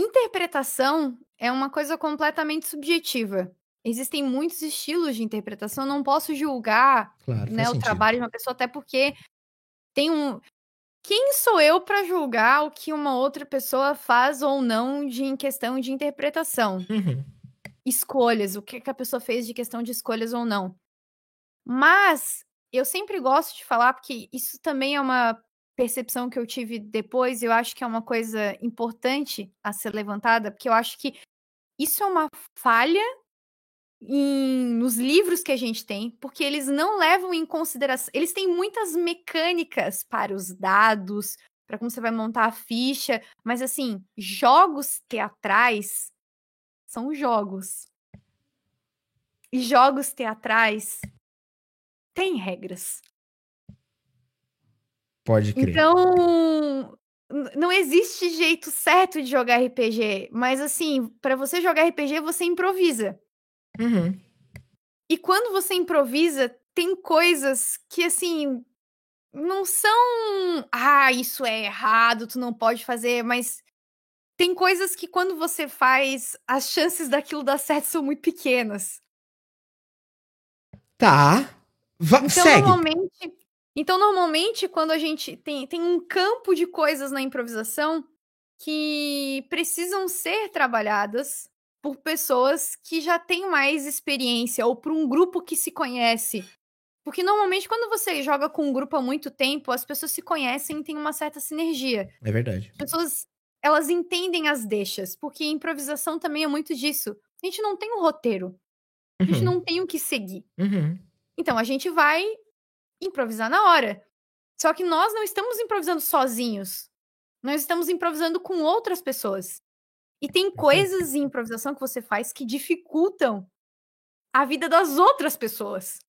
Interpretação é uma coisa completamente subjetiva. Existem muitos estilos de interpretação, eu não posso julgar claro, né, o trabalho de uma pessoa, até porque tem um. Quem sou eu para julgar o que uma outra pessoa faz ou não de em questão de interpretação? Uhum. Escolhas, o que, que a pessoa fez de questão de escolhas ou não. Mas eu sempre gosto de falar, porque isso também é uma percepção que eu tive depois, eu acho que é uma coisa importante a ser levantada, porque eu acho que isso é uma falha em, nos livros que a gente tem, porque eles não levam em consideração. Eles têm muitas mecânicas para os dados, para como você vai montar a ficha, mas assim, jogos teatrais são jogos. E jogos teatrais têm regras. Pode crer. Então, não existe jeito certo de jogar RPG, mas assim, para você jogar RPG, você improvisa. Uhum. E quando você improvisa, tem coisas que assim não são, ah, isso é errado, tu não pode fazer, mas tem coisas que quando você faz, as chances daquilo dar certo são muito pequenas. Tá. Va então, segue. normalmente, então, normalmente, quando a gente tem, tem um campo de coisas na improvisação que precisam ser trabalhadas por pessoas que já têm mais experiência ou por um grupo que se conhece. Porque normalmente, quando você joga com um grupo há muito tempo, as pessoas se conhecem e têm uma certa sinergia. É verdade. As pessoas, elas entendem as deixas, porque improvisação também é muito disso. A gente não tem um roteiro. A gente uhum. não tem o que seguir. Uhum. Então, a gente vai improvisar na hora. Só que nós não estamos improvisando sozinhos. Nós estamos improvisando com outras pessoas. E tem coisas em improvisação que você faz que dificultam a vida das outras pessoas.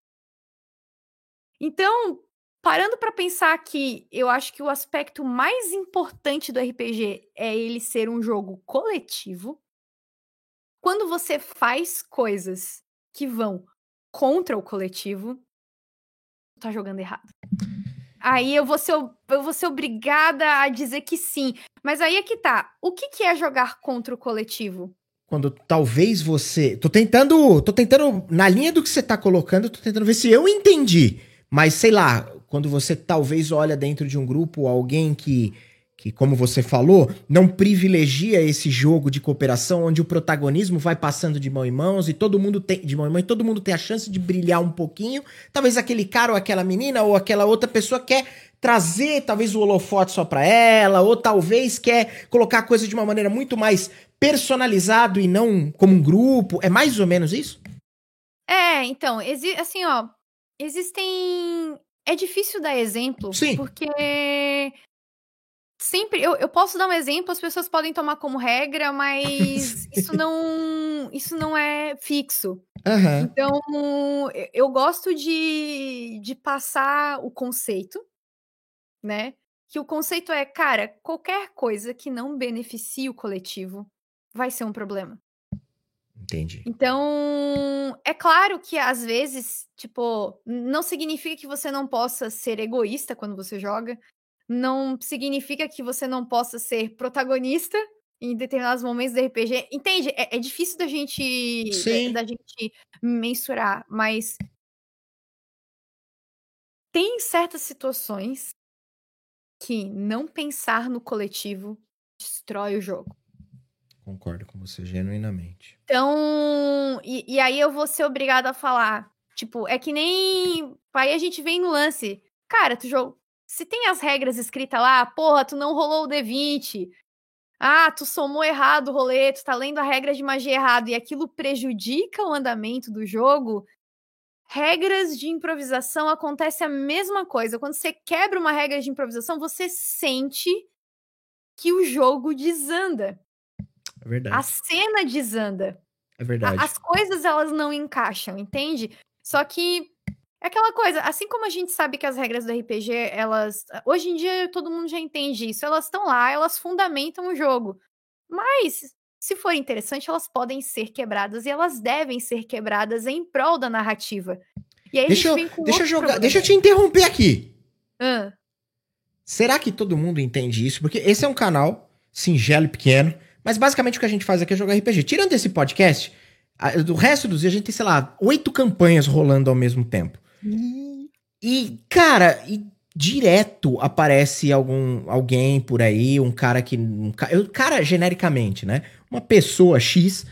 Então, parando para pensar que eu acho que o aspecto mais importante do RPG é ele ser um jogo coletivo. Quando você faz coisas que vão contra o coletivo, tá jogando errado. Aí eu vou ser, eu vou ser obrigada a dizer que sim. Mas aí é que tá. O que, que é jogar contra o coletivo? Quando talvez você. Tô tentando. Tô tentando. Na linha do que você tá colocando, tô tentando ver se eu entendi. Mas sei lá, quando você talvez olha dentro de um grupo alguém que que, como você falou, não privilegia esse jogo de cooperação onde o protagonismo vai passando de mão em mãos e todo mundo tem de mão em mão e todo mundo tem a chance de brilhar um pouquinho. Talvez aquele cara ou aquela menina ou aquela outra pessoa quer trazer talvez o holofote só para ela ou talvez quer colocar a coisa de uma maneira muito mais personalizado e não como um grupo. É mais ou menos isso? É, então, assim, ó, existem é difícil dar exemplo, Sim. porque sempre eu, eu posso dar um exemplo, as pessoas podem tomar como regra, mas isso não isso não é fixo. Uhum. Então eu, gosto de, de passar o conceito, né? Que o conceito é, cara, qualquer coisa que não beneficie o coletivo vai ser um problema. Entendi. Então, é claro que às vezes, tipo, não significa que você não possa ser egoísta quando você joga não significa que você não possa ser protagonista em determinados momentos do RPG. Entende? É, é difícil da gente da, da, gente mensurar, mas tem certas situações que não pensar no coletivo destrói o jogo. Concordo com você genuinamente. Então, e, e aí eu vou ser obrigada a falar, tipo, é que nem aí a gente vem no lance, cara, tu jogo se tem as regras escritas lá, porra, tu não rolou o D20. Ah, tu somou errado o rolê, tu tá lendo a regra de magia errado e aquilo prejudica o andamento do jogo. Regras de improvisação acontece a mesma coisa. Quando você quebra uma regra de improvisação, você sente que o jogo desanda. É verdade. A cena desanda. É verdade. A- As coisas elas não encaixam, entende? Só que é aquela coisa, assim como a gente sabe que as regras do RPG, elas. Hoje em dia todo mundo já entende isso. Elas estão lá, elas fundamentam o jogo. Mas, se for interessante, elas podem ser quebradas e elas devem ser quebradas em prol da narrativa. E aí Deixa a eu, gente vem com deixa jogar, problema. deixa eu te interromper aqui. Ah, Será que todo mundo entende isso? Porque esse é um canal singelo e pequeno, mas basicamente o que a gente faz aqui é jogar RPG. Tirando esse podcast, do resto dos dias a gente tem, sei lá, oito campanhas rolando ao mesmo tempo. E, cara, e direto aparece algum alguém por aí, um cara que. Um, eu- cara, genericamente, né? Uma pessoa X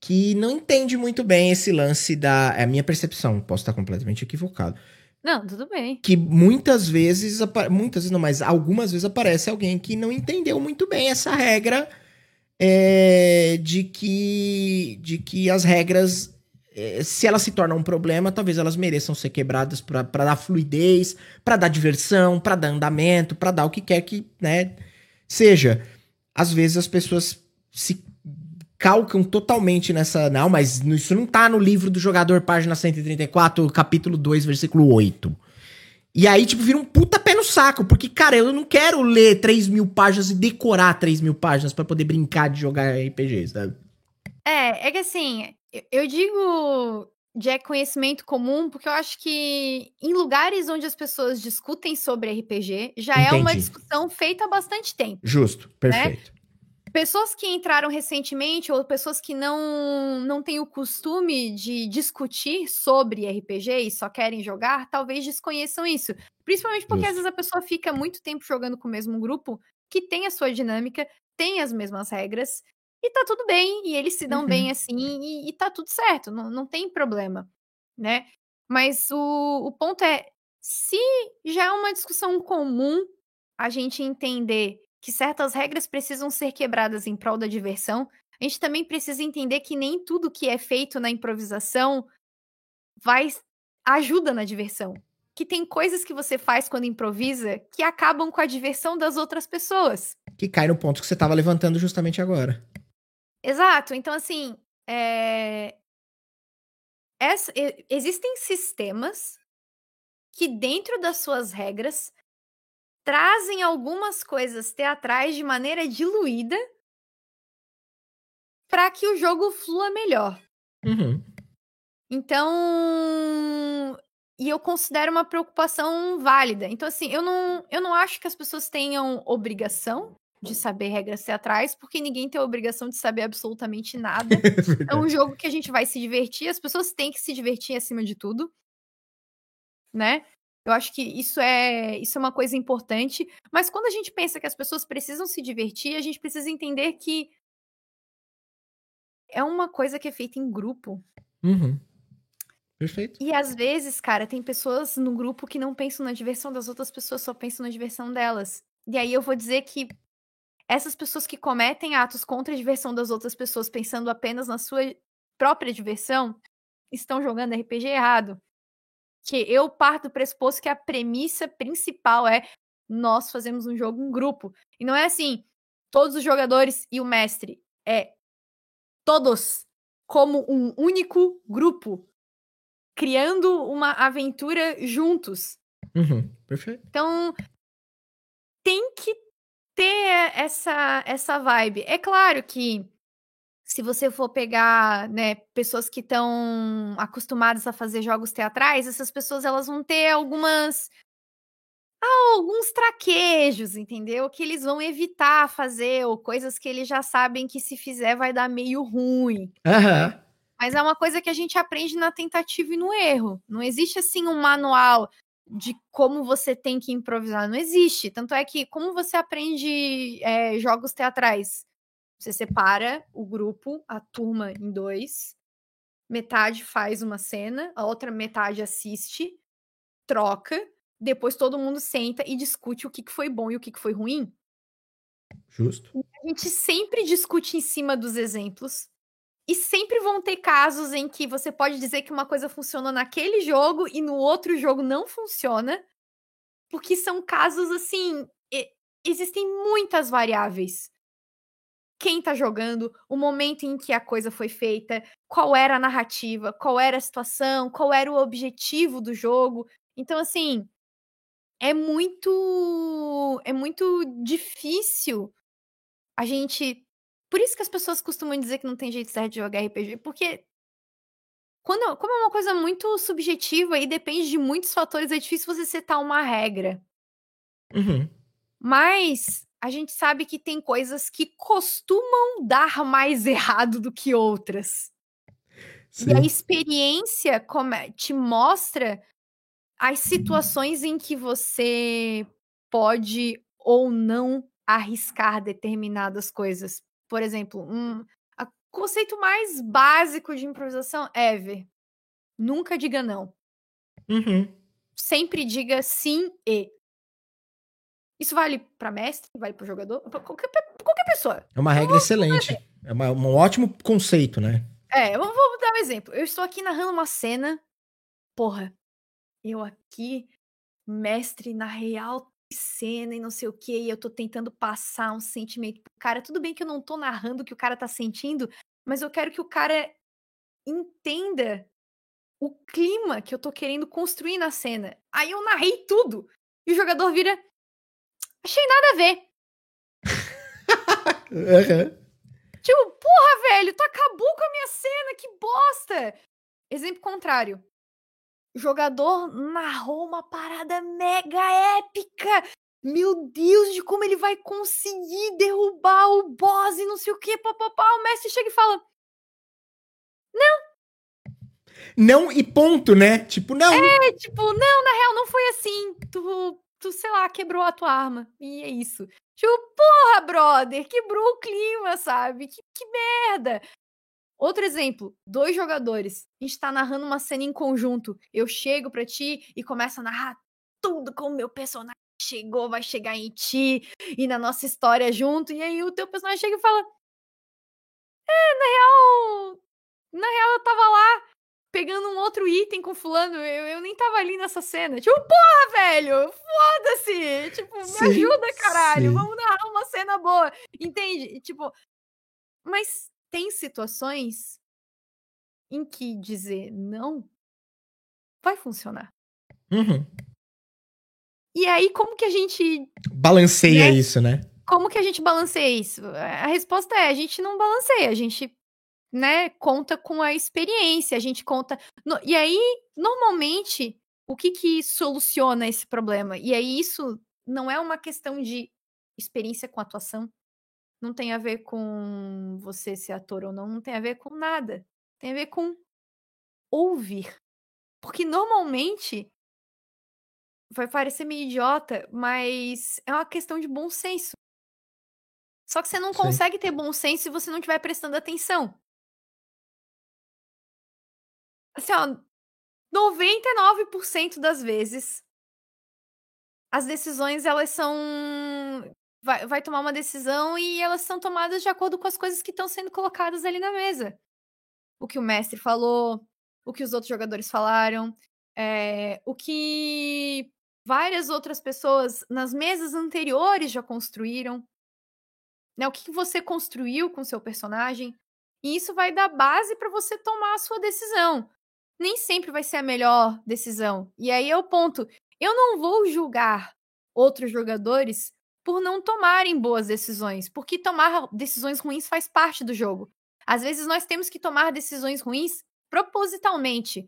que não entende muito bem esse lance da. É a minha percepção, posso estar completamente equivocado. não, tudo bem. Que muitas vezes, muitas vezes não, mas algumas vezes aparece alguém que não entendeu muito bem essa regra é, de que de que as regras se elas se tornam um problema, talvez elas mereçam ser quebradas pra dar fluidez, pra dar diversão, pra dar andamento, pra dar o que quer que, né, seja. Às vezes as pessoas se calcam totalmente nessa, não, mas isso não tá no livro do jogador, página 134, capítulo 2, versículo 8. E aí, tipo, vira um puta pé no saco, porque, cara, eu não quero ler 3 mil páginas e decorar 3 mil páginas pra poder brincar de jogar RPG, sabe? É, é que assim, eu- digo de é conhecimento comum porque eu acho que em lugares onde as pessoas discutem sobre RPG já é uma Entendi. discussão feita há bastante tempo. Justo, perfeito. Pessoas que entraram recentemente ou pessoas que não, não têm o costume de discutir sobre RPG e só querem jogar, talvez desconheçam isso. Principalmente porque às Justo. vezes a pessoa fica muito tempo jogando com o mesmo grupo, que tem a sua dinâmica, tem as mesmas regras, e tá tudo bem, e eles se dão Uhum. bem assim, e, e tá tudo certo, não, não tem problema, né? Mas o, o ponto é, se já é uma discussão comum a gente entender que certas regras precisam ser quebradas em prol da diversão, a gente também precisa entender que nem tudo que é feito na improvisação vai ajuda na diversão. Que tem coisas que você faz quando improvisa que acabam com a diversão das outras pessoas. Que cai no ponto que você tava levantando justamente agora. Exato. Então, assim, é, essa- e- existem sistemas que, dentro das suas regras, trazem algumas coisas teatrais de maneira diluída para que o jogo flua melhor. Uhum. Então, e eu considero uma preocupação válida. Então, assim, eu não, eu não acho que as pessoas tenham obrigação de saber regras teatrais, porque ninguém tem a obrigação de saber absolutamente nada. É um jogo que a gente vai se divertir, as pessoas têm que se divertir acima de tudo, né? Eu acho que isso é, isso é uma coisa importante, mas quando a gente pensa que as pessoas precisam se divertir, a gente precisa entender que é uma coisa que é feita em grupo. Uhum. Perfeito. E às vezes, cara, tem pessoas no grupo que não pensam na diversão das outras pessoas, só pensam na diversão delas. E aí eu vou dizer que essas pessoas que cometem atos contra a diversão das outras pessoas, pensando apenas na sua própria diversão, estão jogando RPG errado. Que eu parto do pressuposto que a premissa principal é nós fazemos um jogo em grupo. E não é assim, todos os jogadores e o mestre. É todos como um único grupo, criando uma aventura juntos. Uhum. Perfeito. Então, tem que ter essa, essa vibe. É claro que se você for pegar, né, pessoas que estão acostumadas a fazer jogos teatrais, essas pessoas elas vão ter algumas alguns traquejos, entendeu? Que eles vão evitar fazer ou coisas que eles já sabem que se fizer vai dar meio ruim. Aham. Mas é uma coisa que a gente aprende na tentativa e no erro. Não existe assim um manual de como você tem que improvisar. Não existe. Tanto é que como você aprende é, jogos teatrais? Você separa o grupo, a turma, em dois. Metade faz uma cena, a outra metade assiste, troca. Depois todo mundo senta e discute o que que foi bom e o que que foi ruim. Justo. A A gente sempre discute em cima dos exemplos. E sempre vão ter casos em que você pode dizer que uma coisa funcionou naquele jogo e no outro jogo não funciona. Porque são casos assim. Existem muitas variáveis. Quem tá jogando, o momento em que a coisa foi feita, qual era a narrativa, qual era a situação, qual era o objetivo do jogo. Então, assim, é muito. É muito difícil a gente. Por isso que as pessoas costumam dizer que não tem jeito certo de jogar RPG, porque quando, como é uma coisa muito subjetiva e depende de muitos fatores, é difícil você setar uma regra. Uhum. Mas a gente sabe que tem coisas que costumam dar mais errado do que outras. Sim. E a experiência te mostra as situações em que você pode ou não arriscar determinadas coisas. Por exemplo, um conceito mais básico de improvisação, Ever. Nunca diga não. Uhum. Sempre diga sim e. Isso vale para mestre, vale para jogador, pra qualquer, qualquer pessoa. É uma regra excelente. É uma, um ótimo conceito, né? É, eu vou dar um exemplo. Eu estou aqui narrando uma cena. Porra, eu aqui, mestre na real cena e não sei o que, e eu tô tentando passar um sentimento pro cara. Tudo bem que eu não tô narrando o que o cara tá sentindo, mas eu quero que o cara entenda o clima que eu tô querendo construir na cena. Aí eu narrei tudo. E o jogador vira. Achei nada a ver. uhum. Tipo, porra, velho, tu acabou com a minha cena, que bosta! Exemplo contrário jogador narrou uma parada mega épica. Meu Deus, de como ele vai conseguir derrubar o boss e não sei o que, papapá. O mestre chega e fala: Não. Não e ponto, né? Tipo, não. É, tipo, não, na real, não foi assim. Tu, tu sei lá, quebrou a tua arma. E é isso. Tipo, porra, brother, quebrou o clima, sabe? Que, que merda. Outro exemplo, dois jogadores. A gente tá narrando uma cena em conjunto. Eu chego pra ti e começo a narrar tudo como meu personagem chegou, vai chegar em ti e na nossa história junto. E aí o teu personagem chega e fala: É, na real. Na real, eu tava lá pegando um outro item com fulano. Eu, eu nem tava ali nessa cena. Tipo, porra, velho! Foda-se! Tipo, me sim, ajuda, caralho! Sim. Vamos narrar uma cena boa. Entende? Tipo. Mas tem situações em que dizer não vai funcionar. Uhum. E aí, como que a gente. Balanceia né? isso, né? Como que a gente balanceia isso? A resposta é: a gente não balanceia, a gente né, conta com a experiência, a gente conta. No... E aí, normalmente, o que que soluciona esse problema? E aí, isso não é uma questão de experiência com atuação, não tem a ver com você ser ator ou não, não tem a ver com nada. Tem a ver com ouvir. Porque normalmente vai parecer meio idiota, mas é uma questão de bom senso. Só que você não Sim. consegue ter bom senso se você não estiver prestando atenção. Assim, ó, 99% das vezes as decisões elas são vai, vai tomar uma decisão e elas são tomadas de acordo com as coisas que estão sendo colocadas ali na mesa. O que o mestre falou, o que os outros jogadores falaram, é, o que várias outras pessoas nas mesas anteriores já construíram. Né, o que você construiu com seu personagem. E isso vai dar base para você tomar a sua decisão. Nem sempre vai ser a melhor decisão. E aí é o ponto. Eu não vou julgar outros jogadores por não tomarem boas decisões, porque tomar decisões ruins faz parte do jogo. Às vezes nós temos que tomar decisões ruins propositalmente.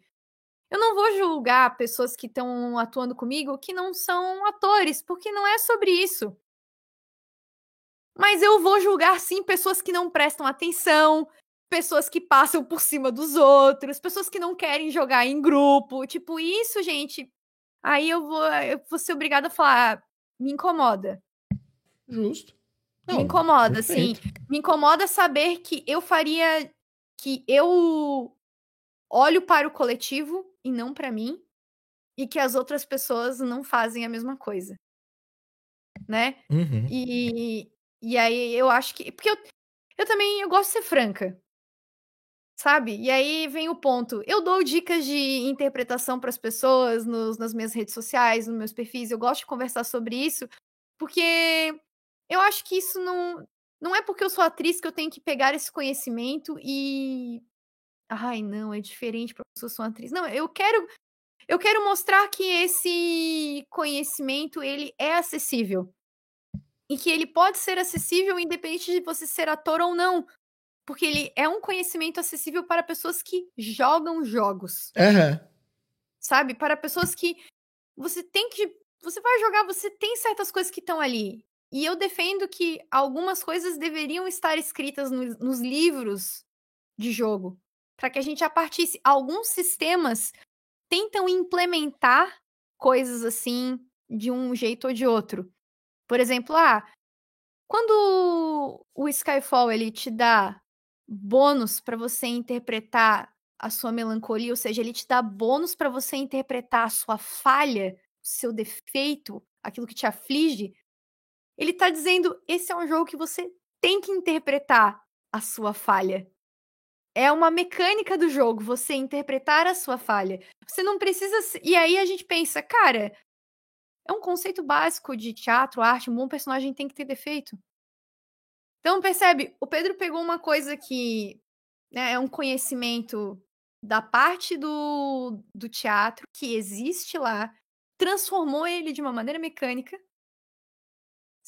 Eu não vou julgar pessoas que estão atuando comigo que não são atores, porque não é sobre isso. Mas eu vou julgar sim pessoas que não prestam atenção, pessoas que passam por cima dos outros, pessoas que não querem jogar em grupo. Tipo, isso, gente. Aí eu vou, eu vou ser obrigada a falar, me incomoda. Justo. Não, me incomoda, assim. Me incomoda saber que eu faria. Que eu olho para o coletivo e não para mim. E que as outras pessoas não fazem a mesma coisa. Né? Uhum. E E aí eu acho que. Porque eu, eu também eu gosto de ser franca. Sabe? E aí vem o ponto. Eu dou dicas de interpretação para as pessoas nos, nas minhas redes sociais, nos meus perfis. Eu gosto de conversar sobre isso, porque eu acho que isso não. Não é porque eu sou atriz que eu tenho que pegar esse conhecimento e. Ai, não, é diferente porque eu sou atriz. Não, eu quero. Eu quero mostrar que esse conhecimento ele é acessível. E que ele pode ser acessível independente de você ser ator ou não. Porque ele é um conhecimento acessível para pessoas que jogam jogos. Uhum. Sabe? Para pessoas que você tem que. Você vai jogar, você tem certas coisas que estão ali. E eu defendo que algumas coisas deveriam estar escritas no, nos livros de jogo. Para que a gente, a partir. Alguns sistemas tentam implementar coisas assim de um jeito ou de outro. Por exemplo, ah, quando o Skyfall ele te dá bônus para você interpretar a sua melancolia, ou seja, ele te dá bônus para você interpretar a sua falha, o seu defeito, aquilo que te aflige. Ele tá dizendo: esse é um jogo que você tem que interpretar a sua falha. É uma mecânica do jogo, você interpretar a sua falha. Você não precisa. E aí a gente pensa, cara, é um conceito básico de teatro, arte, um bom personagem tem que ter defeito. Então, percebe, o Pedro pegou uma coisa que né, é um conhecimento da parte do, do teatro que existe lá, transformou ele de uma maneira mecânica,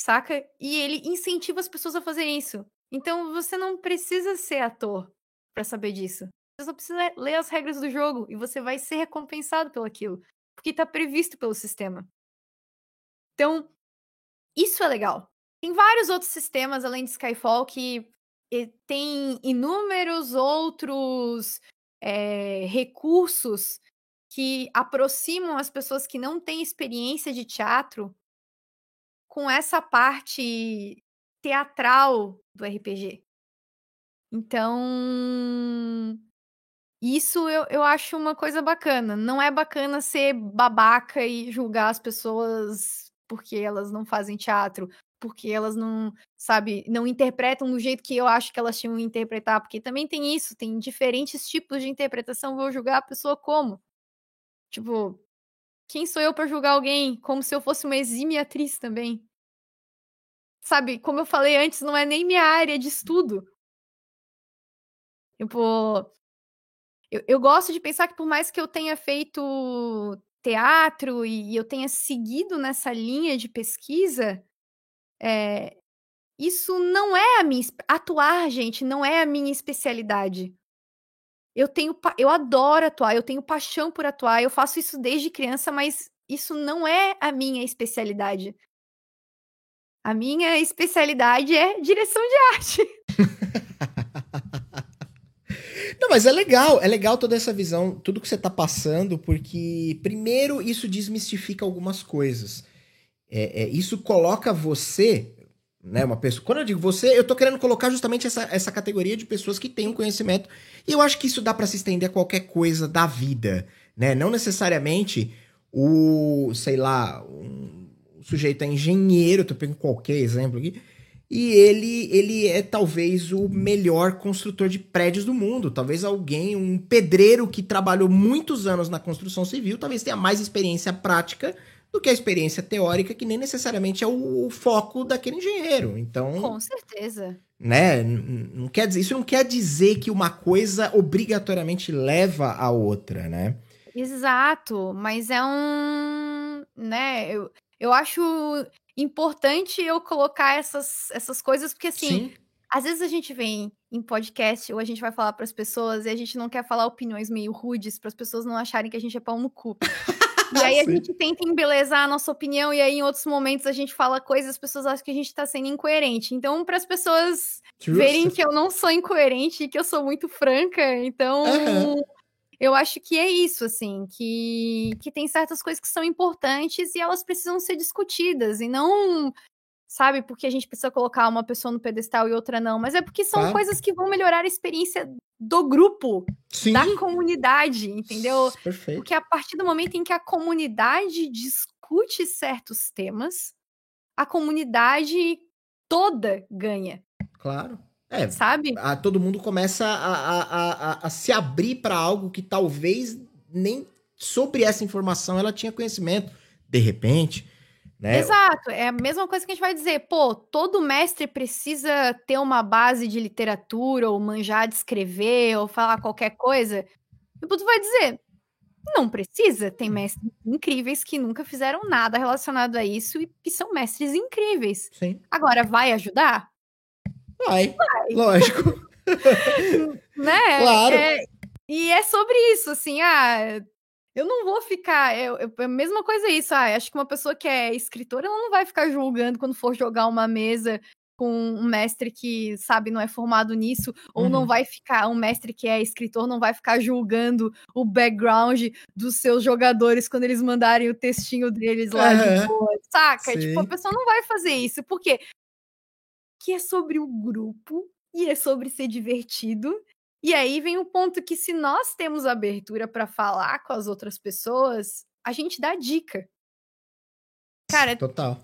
saca? E ele incentiva as pessoas a fazerem isso. Então, você não precisa ser ator para saber disso. Você só precisa ler as regras do jogo e você vai ser recompensado pelo aquilo, porque está previsto pelo sistema. Então, isso é legal. Tem vários outros sistemas além de Skyfall que tem inúmeros outros é, recursos que aproximam as pessoas que não têm experiência de teatro com essa parte teatral do RPG. Então, isso eu, eu acho uma coisa bacana. Não é bacana ser babaca e julgar as pessoas porque elas não fazem teatro, porque elas não, sabe, não interpretam do jeito que eu acho que elas tinham que interpretar, porque também tem isso, tem diferentes tipos de interpretação, vou julgar a pessoa como? Tipo, quem sou eu para julgar alguém como se eu fosse uma exímia atriz também? Sabe, como eu falei antes, não é nem minha área de estudo. Tipo, eu, eu gosto de pensar que por mais que eu tenha feito teatro e eu tenha seguido nessa linha de pesquisa, é, isso não é a minha. Atuar, gente, não é a minha especialidade. Eu tenho. Eu adoro atuar, eu tenho paixão por atuar, eu faço isso desde criança, mas isso não é a minha especialidade. A minha especialidade é direção de arte. Não, mas é legal, é legal toda essa visão, tudo que você tá passando, porque, primeiro, isso desmistifica algumas coisas. É, é, isso coloca você, né, uma pessoa. Quando eu digo você, eu tô querendo colocar justamente essa, essa categoria de pessoas que têm um conhecimento. E eu acho que isso dá para se estender a qualquer coisa da vida, né? Não necessariamente o, sei lá, um, o sujeito é engenheiro, tô pegando qualquer exemplo aqui. E ele, ele é talvez o melhor construtor de prédios do mundo. Talvez alguém, um pedreiro que trabalhou muitos anos na construção civil, talvez tenha mais experiência prática do que a experiência teórica, que nem necessariamente é o, o foco daquele engenheiro. Então. Com certeza. Né? Não quer dizer, isso não quer dizer que uma coisa obrigatoriamente leva a outra, né? Exato, mas é um. Né? Eu, eu acho importante eu colocar essas, essas coisas, porque assim. Sim. Às vezes a gente vem em podcast ou a gente vai falar para as pessoas e a gente não quer falar opiniões meio rudes para as pessoas não acharem que a gente é pau no cu. E aí a gente tenta embelezar a nossa opinião, e aí em outros momentos a gente fala coisas, as pessoas acham que a gente tá sendo incoerente. Então, para as pessoas verem que eu não sou incoerente e que eu sou muito franca, então. Uhum. Eu acho que é isso, assim, que, que tem certas coisas que são importantes e elas precisam ser discutidas, e não sabe? Porque a gente precisa colocar uma pessoa no pedestal e outra não, mas é porque são tá. coisas que vão melhorar a experiência do grupo, Sim. da comunidade, entendeu? Perfeito. Porque a partir do momento em que a comunidade discute certos temas, a comunidade toda ganha. Claro. É, sabe? A, todo mundo começa a, a, a, a se abrir para algo que talvez nem sobre essa informação ela tinha conhecimento. De repente, né? Exato, é a mesma coisa que a gente vai dizer, pô, todo mestre precisa ter uma base de literatura, ou manjar de escrever, ou falar qualquer coisa. E tu vai dizer, não precisa, tem mestres incríveis que nunca fizeram nada relacionado a isso e que são mestres incríveis. Sim. Agora, vai ajudar? Vai, vai. lógico. né? Claro. É, e é sobre isso, assim, ah, eu não vou ficar. Eu, eu, a mesma coisa é isso. Ah, acho que uma pessoa que é escritora, ela não vai ficar julgando quando for jogar uma mesa com um mestre que, sabe, não é formado nisso, ou uhum. não vai ficar, um mestre que é escritor não vai ficar julgando o background dos seus jogadores quando eles mandarem o textinho deles lá uhum. de boa, saca? Sim. Tipo, a pessoa não vai fazer isso, porque que é sobre o grupo e é sobre ser divertido e aí vem o ponto que se nós temos abertura para falar com as outras pessoas, a gente dá dica. Cara, total.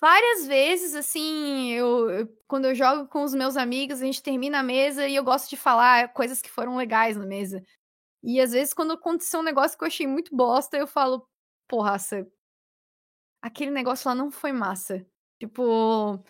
Várias vezes, assim, eu, eu, quando eu jogo com os meus amigos, a gente termina a mesa e eu gosto de falar coisas que foram legais na mesa. E às vezes, quando aconteceu um negócio que eu achei muito bosta, eu falo, porra, aquele negócio lá não foi massa. Tipo,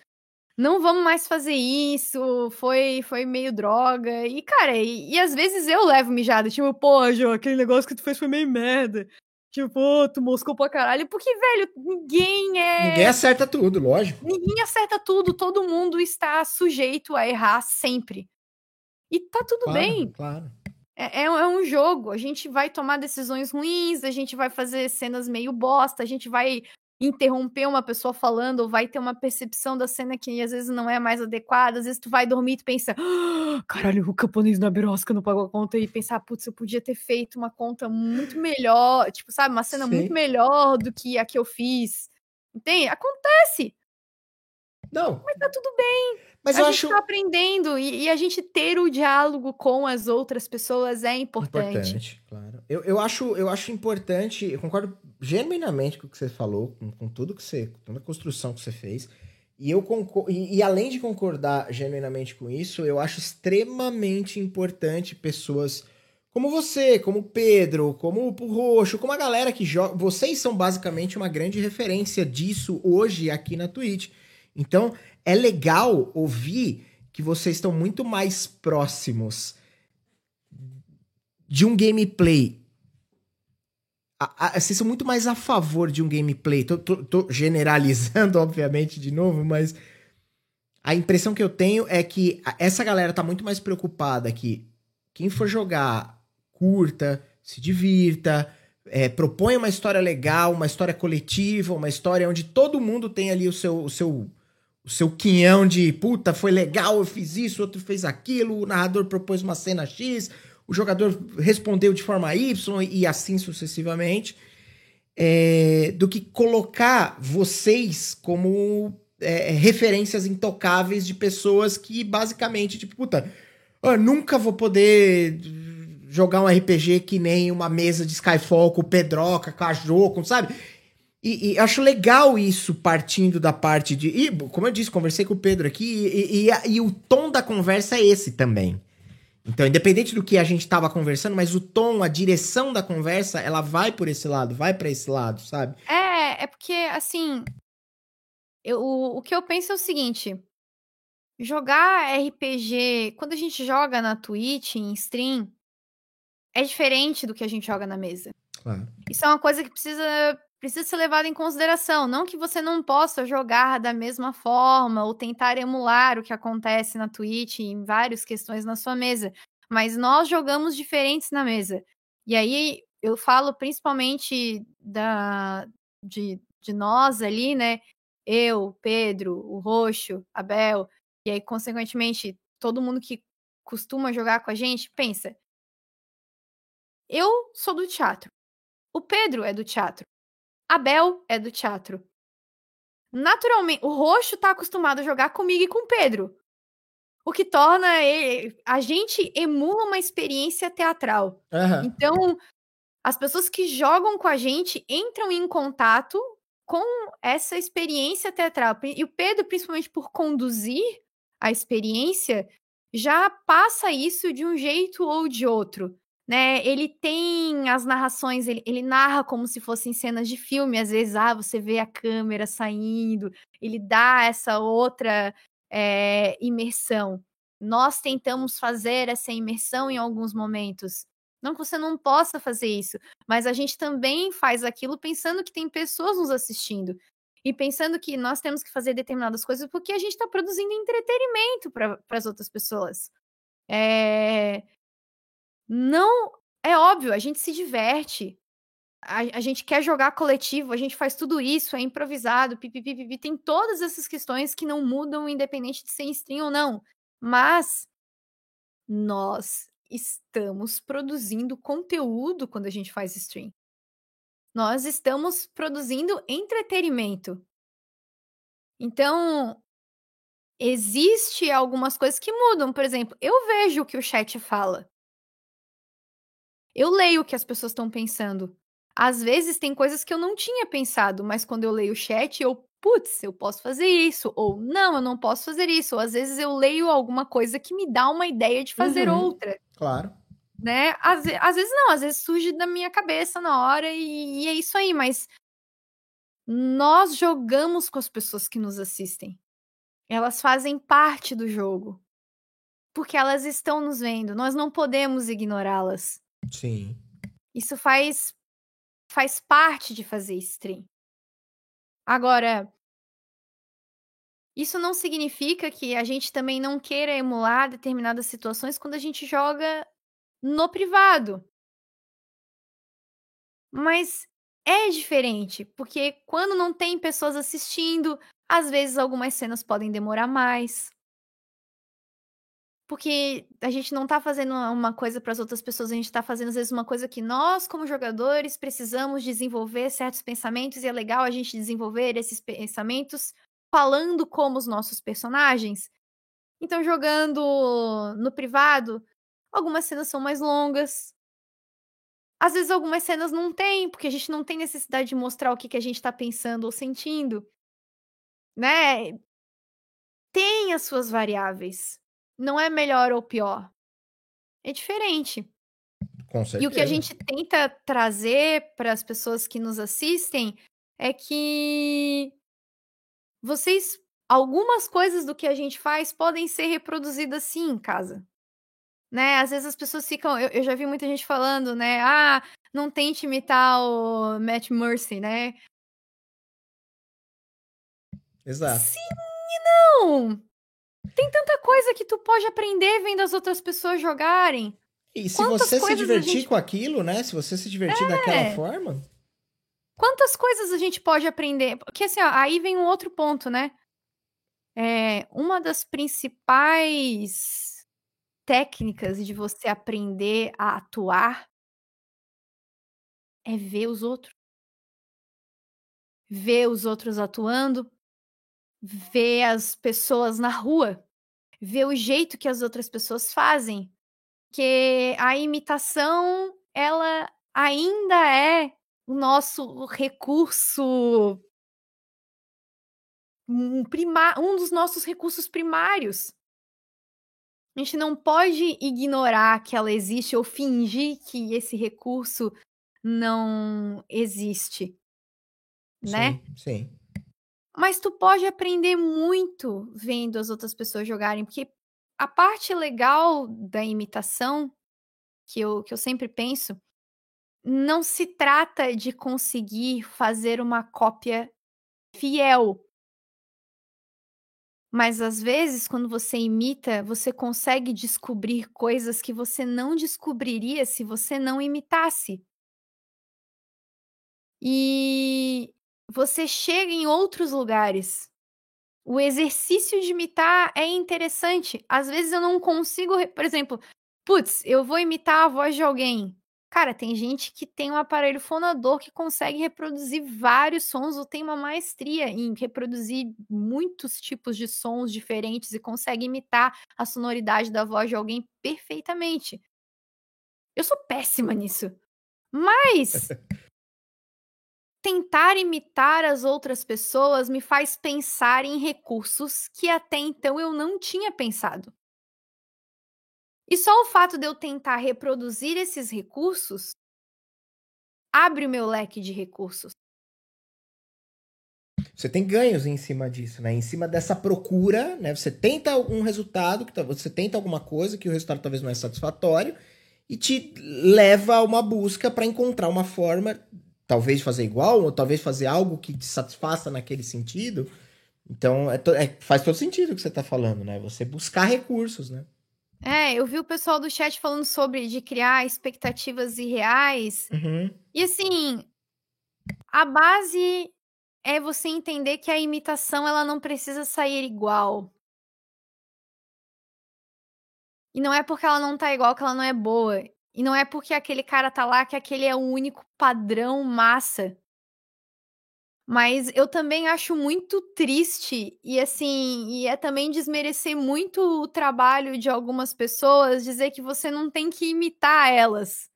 não vamos mais fazer isso, foi foi meio droga. E, cara, e, e às vezes eu levo mijada, tipo, pô, Jô, aquele negócio que tu fez foi meio merda. Tipo, tu moscou pra caralho. Porque, velho, ninguém é. Ninguém acerta tudo, lógico. Ninguém acerta tudo, todo mundo está sujeito a errar sempre. E tá tudo claro, bem. Claro. É, é, é, um jogo, a gente vai tomar decisões ruins, a gente vai fazer cenas meio bosta, a gente vai interromper uma pessoa falando, ou vai ter uma percepção da cena que às vezes não é mais adequada, às vezes tu vai dormir e tu pensa, ah, caralho, o camponês na birosca não pagou a conta, e pensar, putz, eu podia ter feito uma conta muito melhor, tipo, sabe, uma cena Sim. muito melhor do que a que eu fiz. Entende? Acontece. Não. Mas tá tudo bem. Mas a eu gente acho... tá aprendendo e, e, a gente ter o diálogo com as outras pessoas é importante. Importante, claro. Eu, eu, acho, eu acho importante, eu concordo genuinamente com o que você falou, com, com tudo que você, com toda a construção que você fez. E eu concordo, e, e, além de concordar genuinamente com isso, eu acho extremamente importante pessoas como você, como o Pedro, como o Roxo, como a galera que joga. Vocês são basicamente uma grande referência disso hoje aqui na Twitch. Então, é legal ouvir que vocês estão muito mais próximos de um gameplay. A, a, vocês são muito mais a favor de um gameplay. Tô, tô, tô generalizando, obviamente, de novo, mas a impressão que eu tenho é que essa galera tá muito mais preocupada que quem for jogar, curta, se divirta, é, propõe uma história legal, uma história coletiva, uma história onde todo mundo tem ali o seu, o seu o seu quinhão de puta, foi legal, eu fiz isso, outro fez aquilo, o narrador propôs uma cena X, o jogador respondeu de forma Y e assim sucessivamente, é, do que colocar vocês como é, referências intocáveis de pessoas que basicamente, tipo, puta, eu nunca vou poder jogar um RPG que nem uma mesa de Skyfall com o Pedroca, com a Jô, sabe? E, e, acho legal isso partindo da parte de. E, como eu disse, conversei com o Pedro aqui, e, e, e o tom da conversa é esse também. Então, independente do que a gente estava conversando, mas o tom, a direção da conversa, ela vai por esse lado, vai para esse lado, sabe? É, é porque, assim. Eu, o, o que eu penso é o seguinte: jogar RPG, quando a gente joga na Twitch, em stream, é diferente do que a gente joga na mesa. Claro. Isso é uma coisa que precisa precisa ser levado em consideração. Não que você não possa jogar da mesma forma ou tentar emular o que acontece na Twitch em várias questões na sua mesa, mas nós jogamos diferentes na mesa. E aí eu falo principalmente da de, de nós ali, né? Eu, Pedro, o Roxo, Abel, e aí, consequentemente, todo mundo que costuma jogar com a gente, pensa. Eu sou do teatro. O Pedro é do teatro. Abel é do teatro. Naturalmente, o Roxo tá acostumado a jogar comigo e com o Pedro. O que torna ele, a gente emula uma experiência teatral. Uhum. Então, as pessoas que jogam com a gente entram em contato com essa experiência teatral. E o Pedro, principalmente por conduzir a experiência, já passa isso de um jeito ou de outro. Né, ele tem as narrações, ele, ele narra como se fossem cenas de filme, às vezes, ah, você vê a câmera saindo, ele dá essa outra é, imersão. Nós tentamos fazer essa imersão em alguns momentos. Não que você não possa fazer isso, mas a gente também faz aquilo pensando que tem pessoas nos assistindo e pensando que nós temos que fazer determinadas coisas porque a gente está produzindo entretenimento para as outras pessoas. É... Não. É óbvio, a gente se diverte. A, a, gente quer jogar coletivo, a gente faz tudo isso, é improvisado, pipipipipi. Tem todas essas questões que não mudam, independente de ser stream ou não. Mas nós estamos produzindo conteúdo quando a gente faz stream. Nós estamos produzindo entretenimento. Então, existe algumas coisas que mudam. Por exemplo, eu vejo o que o chat fala. Eu leio o que as pessoas estão pensando. Às vezes tem coisas que eu não tinha pensado, mas quando eu leio o chat, eu, putz, eu posso fazer isso, ou não, eu não posso fazer isso. Ou às vezes eu leio alguma coisa que me dá uma ideia de fazer uhum, outra. Claro né? Às, às, vezes não, às vezes surge da minha cabeça na hora e, e, é isso aí, mas nós jogamos com as pessoas que nos assistem. Elas fazem parte do jogo. Porque elas estão nos vendo, nós não podemos ignorá-las. Sim. Isso faz faz parte de fazer stream. Agora, isso não significa que a gente também não queira emular determinadas situações quando a gente joga no privado. Mas é diferente, porque quando não tem pessoas assistindo, às vezes algumas cenas podem demorar mais. Porque a gente não tá fazendo uma coisa para as outras pessoas, a gente tá fazendo às vezes uma coisa que nós, como jogadores, precisamos desenvolver certos pensamentos e é legal a gente desenvolver esses pensamentos falando como os nossos personagens. Então, jogando no privado, Algumas cenas são mais longas. Às vezes algumas cenas não tem, porque a gente não tem necessidade de mostrar o que, que a gente tá pensando ou sentindo. Né? Tem as suas variáveis. Não é melhor ou pior. É diferente. Com certeza. E o que a gente tenta trazer para as pessoas que nos assistem é que vocês algumas coisas do que a gente faz podem ser reproduzidas sim em casa né? Às vezes as pessoas ficam. Eu, eu, já vi muita gente falando, né? Ah, não tente imitar o Matt Mercy, né? Exato. Sim e não! Tem tanta coisa que tu pode aprender vendo as outras pessoas jogarem. E se Quantas você se divertir gente... com aquilo, né? Se você se divertir é... daquela forma. Quantas coisas a gente pode aprender? Porque assim, ó, aí vem um outro ponto, né? É, uma das principais técnicas de você aprender a atuar é ver os outros. Ver os outros atuando, ver as pessoas na rua, ver o jeito que as outras pessoas fazem. Que a imitação, ela ainda é o nosso recurso um, um dos nossos recursos primários. A gente não pode ignorar que ela existe ou fingir que esse recurso não existe. Né? Sim, sim. Mas tu pode aprender muito vendo as outras pessoas jogarem, porque a parte legal da imitação, que eu, que eu sempre penso, não se trata de conseguir fazer uma cópia fiel mas às vezes, quando você imita, você consegue descobrir coisas que você não descobriria se você não imitasse. E você chega em outros lugares. O exercício de imitar é interessante. Às vezes eu não consigo, por exemplo, putz, eu vou imitar a voz de alguém. Cara, tem gente que tem um aparelho fonador que consegue reproduzir vários sons ou tem uma maestria em reproduzir muitos tipos de sons diferentes e consegue imitar a sonoridade da voz de alguém perfeitamente. Eu sou péssima nisso. Mas tentar imitar as outras pessoas me faz pensar em recursos que até então eu não tinha pensado. E só o fato de eu tentar reproduzir esses recursos abre o meu leque de recursos. Você tem ganhos em cima disso, né? Em cima dessa procura, né? Você tenta algum resultado, que você tenta alguma coisa que o resultado talvez não é satisfatório e te leva a uma busca para encontrar uma forma, talvez fazer igual, ou talvez fazer algo que te satisfaça naquele sentido. Então, é, é faz todo sentido o que você está falando, né? Você buscar recursos, né? É, eu vi o pessoal do chat falando sobre de criar expectativas irreais. Uhum. E assim, a base é você entender que a imitação ela não precisa sair igual. E não é porque ela não tá igual que ela não é boa. E não é porque aquele cara tá lá que aquele é o único padrão massa. Mas eu também acho muito triste e assim, e é também desmerecer muito o trabalho de algumas pessoas dizer que você não tem que imitar elas.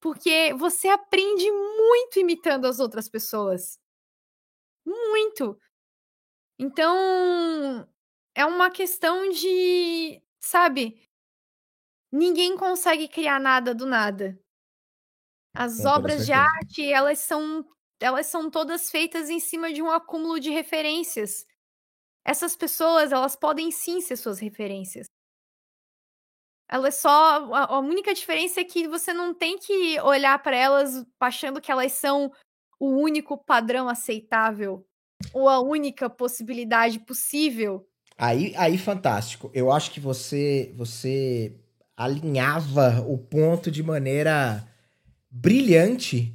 Porque você aprende muito imitando as outras pessoas. Muito. Então, é uma questão de, sabe, ninguém consegue criar nada do nada. As obras de arte, elas são elas são todas feitas em cima de um acúmulo de referências. Essas pessoas, elas podem sim ser suas referências. Elas só. A, a única diferença é que você não tem que olhar para elas achando que elas são o único padrão aceitável ou a única possibilidade possível. Aí, aí fantástico. Eu acho que você você alinhava o ponto de maneira brilhante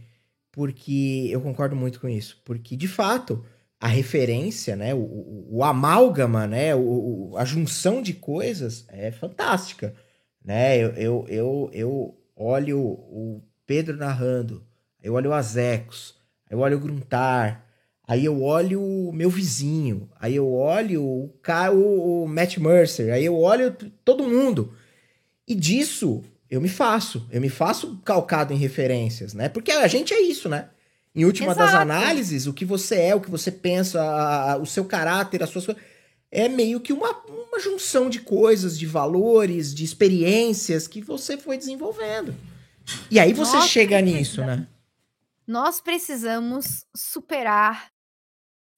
porque eu concordo muito com isso. Porque, de fato, a referência, né, o, o, o amálgama, né, o, a junção de coisas é fantástica. Né? Eu, eu, eu, eu olho o Pedro narrando, eu olho o Azecos, eu olho o Gruntar, aí eu olho o meu vizinho, aí eu olho o, o, o Matt Mercer, aí eu olho todo mundo. E disso eu me faço. Eu me faço calcado em referências, né? Porque a gente é isso, né? Em última Exato. das análises, o que você é, o que você pensa, a, a, o seu caráter, as suas coisas. É meio que uma, uma junção de coisas, de valores, de experiências que você foi desenvolvendo. E aí você Nós chega nisso, né? Nós precisamos superar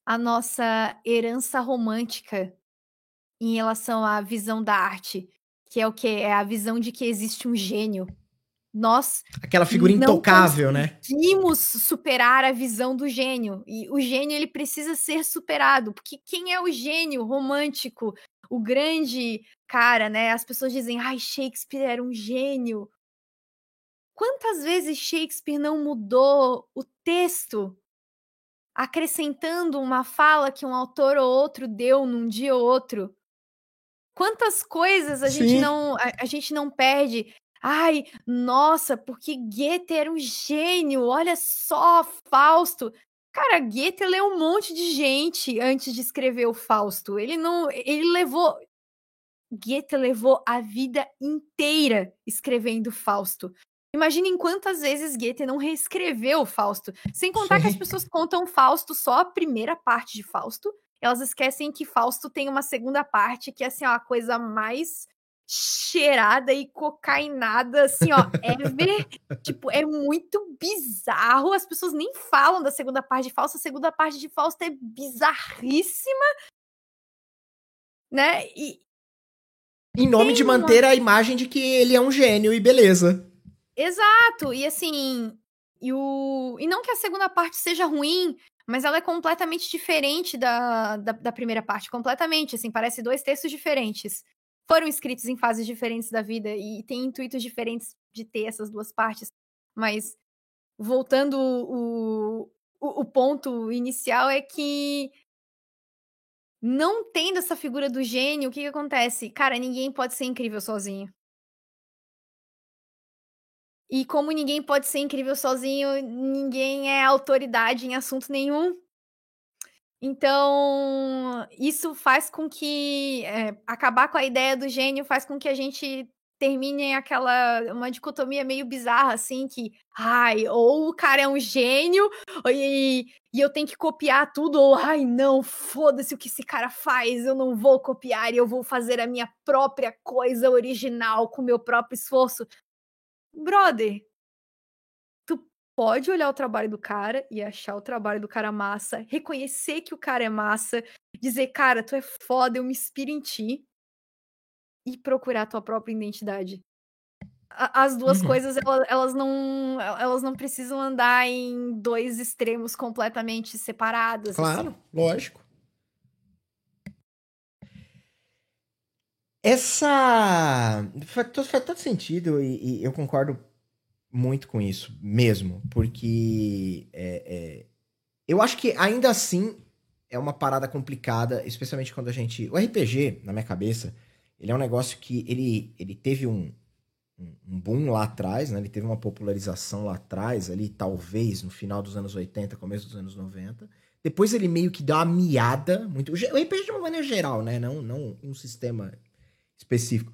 a nossa herança romântica em relação à visão da arte que é o que é a visão de que existe um gênio. Nós aquela figura intocável, né? Conseguimos superar a visão do gênio e o gênio ele precisa ser superado, porque quem é o gênio romântico, o grande cara, né? As pessoas dizem: "Ai, Shakespeare era um gênio". Quantas vezes Shakespeare não mudou o texto acrescentando uma fala que um autor ou outro deu num dia ou outro? Quantas coisas a gente não a, a gente não perde Ai, nossa, porque Goethe era um gênio, olha só, Fausto. Cara, Goethe leu um monte de gente antes de escrever o Fausto. Ele não. Ele levou. Goethe levou a vida inteira escrevendo Fausto. Imaginem quantas vezes Goethe não reescreveu o Fausto. Sem contar Sim. que as pessoas contam Fausto só a primeira parte de Fausto elas esquecem que Fausto tem uma segunda parte que é assim, ó, a coisa mais cheirada e cocainada, assim, ó, ever. tipo, é muito bizarro. As pessoas nem falam da segunda parte de Fausto. A segunda parte de Fausto é bizarríssima. Né? E. Em nome de manter uma... a imagem de que ele é um gênio e beleza. Exato. E assim. E, o... e não que a segunda parte seja ruim, mas ela é completamente diferente da, da, da, primeira parte, completamente, assim, parece dois textos diferentes. Foram escritos em fases diferentes da vida e tem intuitos diferentes de ter essas duas partes, mas voltando o, o, o ponto inicial é que não tendo essa figura do gênio, o que, que acontece? Cara, ninguém pode ser incrível sozinho. E como ninguém pode ser incrível sozinho, ninguém é autoridade em assunto nenhum. Então, isso faz com que. É, acabar com a ideia do gênio faz com que a gente termina em aquela uma dicotomia meio bizarra, assim, que, ai, ou o cara é um gênio e, e eu tenho que copiar tudo, ou ai, não, foda-se o que esse cara faz, eu não vou copiar e eu vou fazer a minha própria coisa original com meu próprio esforço. Brother, tu pode olhar o trabalho do cara e achar o trabalho do cara massa, reconhecer que o cara é massa, dizer, cara, tu é foda, eu me inspiro em ti e procurar a tua própria identidade. as duas uhum. coisas, elas, elas, não, elas não precisam andar em dois extremos completamente separados. Assim. Claro, assim. lógico. Essa. Faz, faz todo sentido e, e, eu concordo muito com isso, mesmo. Porque é, é, eu acho que ainda assim é uma parada complicada, especialmente quando a gente. O RPG, na minha cabeça, ele é um negócio que ele, ele teve um, um boom lá atrás, né? Ele teve uma popularização lá atrás, ali talvez no final dos anos 80, começo dos anos 90. Depois ele meio que deu uma miada, muito. O RPG de uma maneira geral, né? Não, não um sistema específico.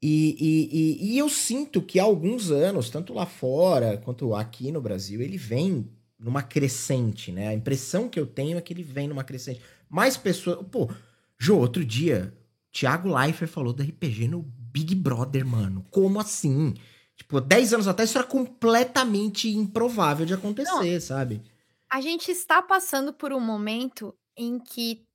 E, e, e, e, eu sinto que há alguns anos, tanto lá fora quanto aqui no Brasil, ele vem numa crescente, né? A impressão que eu tenho é que ele vem numa crescente. Mais pessoas. Pô, Jô, outro dia, Thiago Leifert falou do RPG no Big Brother, mano. Como assim? Tipo, 10 anos atrás isso era completamente improvável de acontecer, Não, sabe? A gente está passando por um momento em que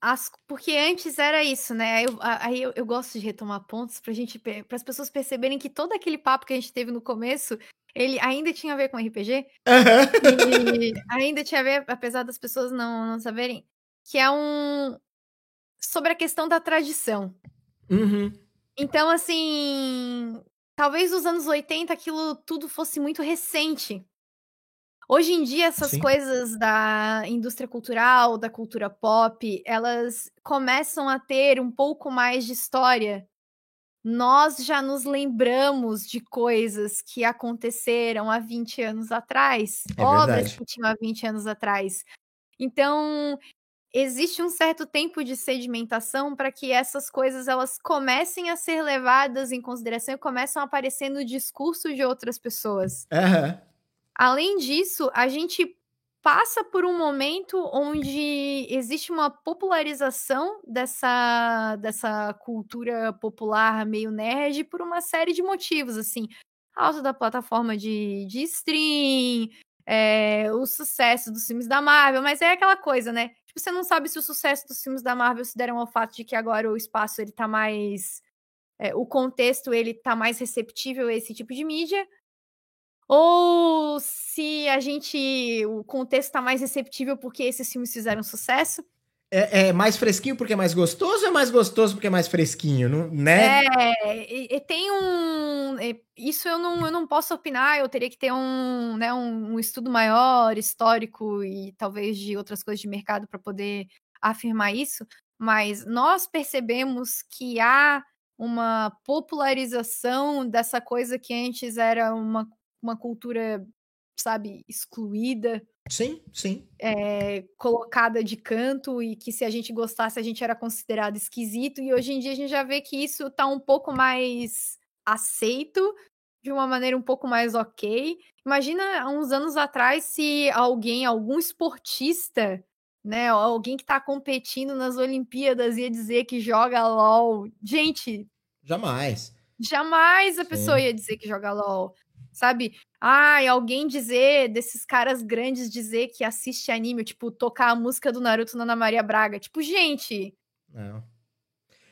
as, porque antes era isso, né? Eu, aí eu, eu, gosto de retomar pontos pra gente, para as pessoas perceberem que todo aquele papo que a gente teve no começo, ele ainda tinha a ver com RPG. Uhum. ainda tinha a ver, apesar das pessoas não, não saberem, que é um, sobre a questão da tradição. Uhum. Então, assim, talvez nos anos 80 aquilo tudo fosse muito recente. Hoje em dia, essas Sim. coisas da indústria cultural, da cultura pop, elas começam a ter um pouco mais de história. Nós já nos lembramos de coisas que aconteceram há 20 anos atrás, é obras verdade. que tinham há 20 anos atrás. Então, existe um certo tempo de sedimentação para que essas coisas elas comecem a ser levadas em consideração e começam a aparecer no discurso de outras pessoas. Uhum. Além disso, a gente passa por um momento onde existe uma popularização dessa, dessa cultura popular meio nerd por uma série de motivos, assim, alta da plataforma de, de stream, é, o sucesso dos filmes da Marvel, mas é aquela coisa, né? Tipo, você não sabe se o sucesso dos filmes da Marvel se deram ao fato de que agora o espaço ele tá mais. É, o contexto ele tá mais receptível a esse tipo de mídia. Ou se a gente. O contexto tá mais receptível porque esses filmes fizeram sucesso. É, é, mais fresquinho porque é mais gostoso ou é mais gostoso porque é mais fresquinho, não, né? É, tem um. Isso eu não, eu não posso opinar, eu teria que ter um, né, um, um estudo maior, histórico e talvez de outras coisas de mercado para poder afirmar isso, mas nós percebemos que há uma popularização dessa coisa que antes era uma, uma cultura, sabe, excluída Sim, sim. É, colocada de canto e que se a gente gostasse a gente era considerado esquisito e hoje em dia a gente já vê que isso tá um pouco mais aceito de uma maneira um pouco mais ok. Imagina há uns anos atrás se alguém, algum esportista, né, alguém que tá competindo nas Olimpíadas ia dizer que joga LOL. Gente, jamais. Jamais a Sim. pessoa ia dizer que joga LOL sabe? Ai, alguém dizer, desses caras grandes dizer que assiste anime, tipo, tocar a música do Naruto na Ana Maria Braga. Tipo, gente. Não.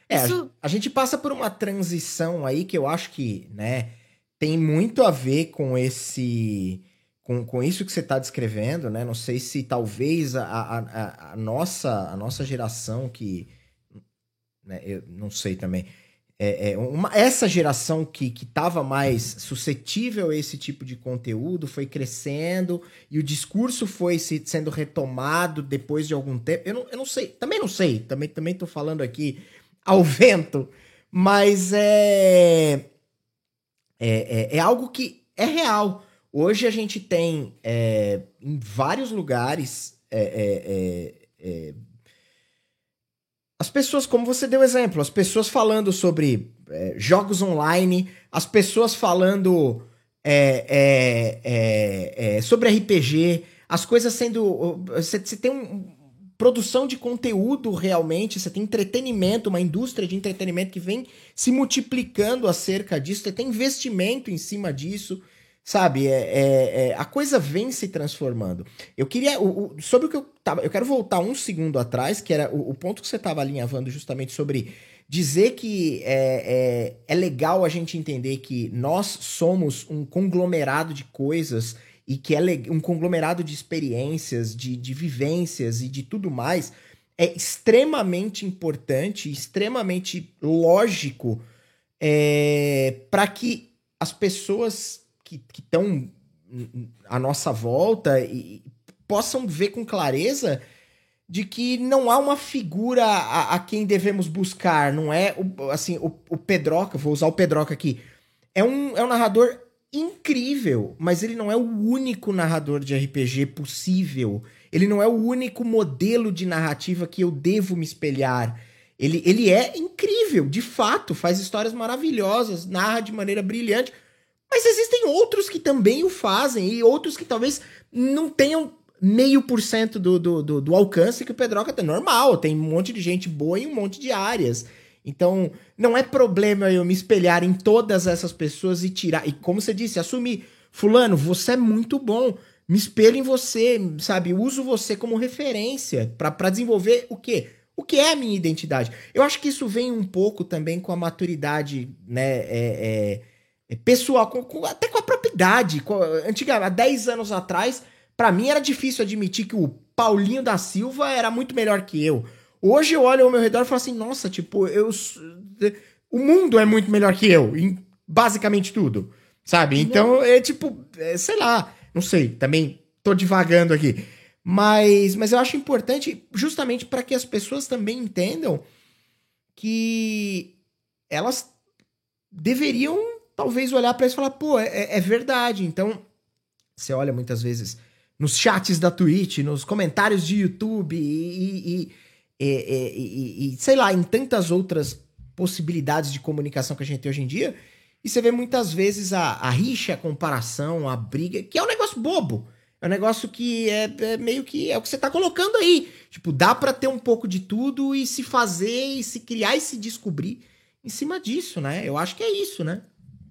É, isso... a, a gente passa por uma transição aí que eu acho que, né, tem muito a ver com esse. Com, com isso que você está descrevendo, né? Não sei se talvez a, a, a, nossa, a nossa geração que. Né, eu não sei também é, é, uma, essa geração que estava mais suscetível a esse tipo de conteúdo foi crescendo e o discurso foi se, sendo retomado depois de algum tempo. Eu não, eu não sei, também não sei, também também estou falando aqui ao vento, mas é, é, é, é, algo que é real. Hoje a gente tem é, em vários lugares é, é, as pessoas, como você deu exemplo, as pessoas falando sobre é, jogos online, as pessoas falando é, é, é, é sobre RPG, as coisas sendo. Você, você tem um, produção de conteúdo realmente, você tem entretenimento, uma indústria de entretenimento que vem se multiplicando acerca disso, você tem investimento em cima disso. Sabe, é, é, é, a coisa vem se transformando. Eu queria. O, o, sobre o que eu tava. Eu quero voltar um segundo atrás, que era o, o ponto que você estava alinhavando justamente sobre dizer que é, é, é legal a gente entender que nós somos um conglomerado de coisas e que é um conglomerado de experiências, de, de vivências e de tudo mais, é extremamente importante, extremamente lógico é, para que as pessoas que estão à nossa volta e possam ver com clareza de que não há uma figura a, a quem devemos buscar, não é o, assim o, o, Pedroca, vou usar o Pedroca aqui, é um, é um narrador incrível, mas ele não é o único narrador de RPG possível, ele não é o único modelo de narrativa que eu devo me espelhar. Ele, ele é incrível, de fato, faz histórias maravilhosas, narra de maneira brilhante, mas existem outros que também o fazem e outros que talvez não tenham meio por cento do, do, do, alcance que o Pedroca tem. Normal, tem um monte de gente boa em um monte de áreas. Então, não é problema eu me espelhar em todas essas pessoas e tirar. E como você disse, assumir. Fulano, você é muito bom. Me espelho em você, sabe? Uso você como referência para desenvolver o quê? O que é a minha identidade? Eu acho que isso vem um pouco também com a maturidade, né? É é pessoal, com, com, até com a propriedade. Com, antigamente, há 10 anos atrás, para mim era difícil admitir que o Paulinho da Silva era muito melhor que eu. Hoje eu olho ao meu redor e falo assim, nossa, tipo, eu. O mundo é muito melhor que eu, em basicamente tudo. Sabe? Então, é tipo, é, sei lá, não sei, também tô divagando aqui. Mas, mas eu acho importante justamente para que as pessoas também entendam que elas deveriam talvez olhar para isso e falar, pô, é, é, é verdade. Então, você olha muitas vezes nos chats da Twitch, nos comentários de YouTube e, e, e, e, sei lá, em tantas outras possibilidades de comunicação que a gente tem hoje em dia, e você vê muitas vezes a, a rixa, a comparação, a briga, que é um negócio bobo. É um negócio que é, é, meio que é o que você tá colocando aí. Tipo, dá para ter um pouco de tudo e se fazer e se criar e se descobrir em cima disso, né? Eu acho que é isso, né?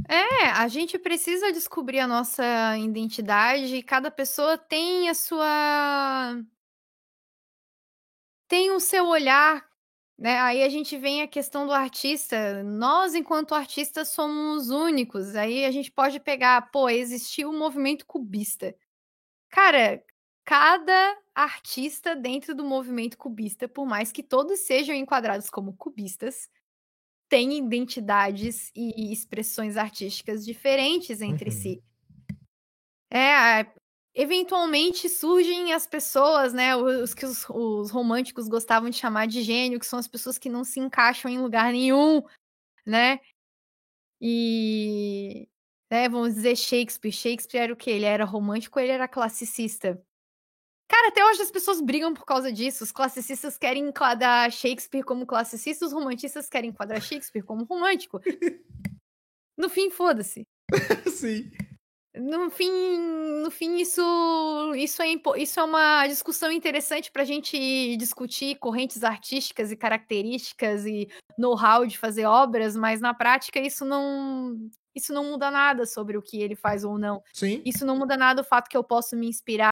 É, a gente precisa descobrir a nossa identidade e cada pessoa tem a sua. tem o seu olhar, né? Aí a gente vem a questão do artista. Nós, enquanto artistas, somos únicos. Aí a gente pode pegar, pô, existiu o movimento cubista. Cara, cada artista dentro do movimento cubista, por mais que todos sejam enquadrados como cubistas, têm identidades e expressões artísticas diferentes entre uhum. si. É, eventualmente surgem as pessoas, né, os que os, os, românticos gostavam de chamar de gênio, que são as pessoas que não se encaixam em lugar nenhum, né? E, né, vamos dizer Shakespeare. Shakespeare era o que? Ele era romântico ou ele era classicista? Cara, até hoje as pessoas brigam por causa disso. Os classicistas querem enquadrar Shakespeare como classicista, os romantistas querem enquadrar Shakespeare como romântico. No fim, foda-se. Sim. No fim, no fim isso, isso, é, isso é uma discussão interessante para a gente discutir correntes artísticas e características e know-how de fazer obras, mas na prática isso não, isso não muda nada sobre o que ele faz ou não. Sim. Isso não muda nada o fato que eu posso me inspirar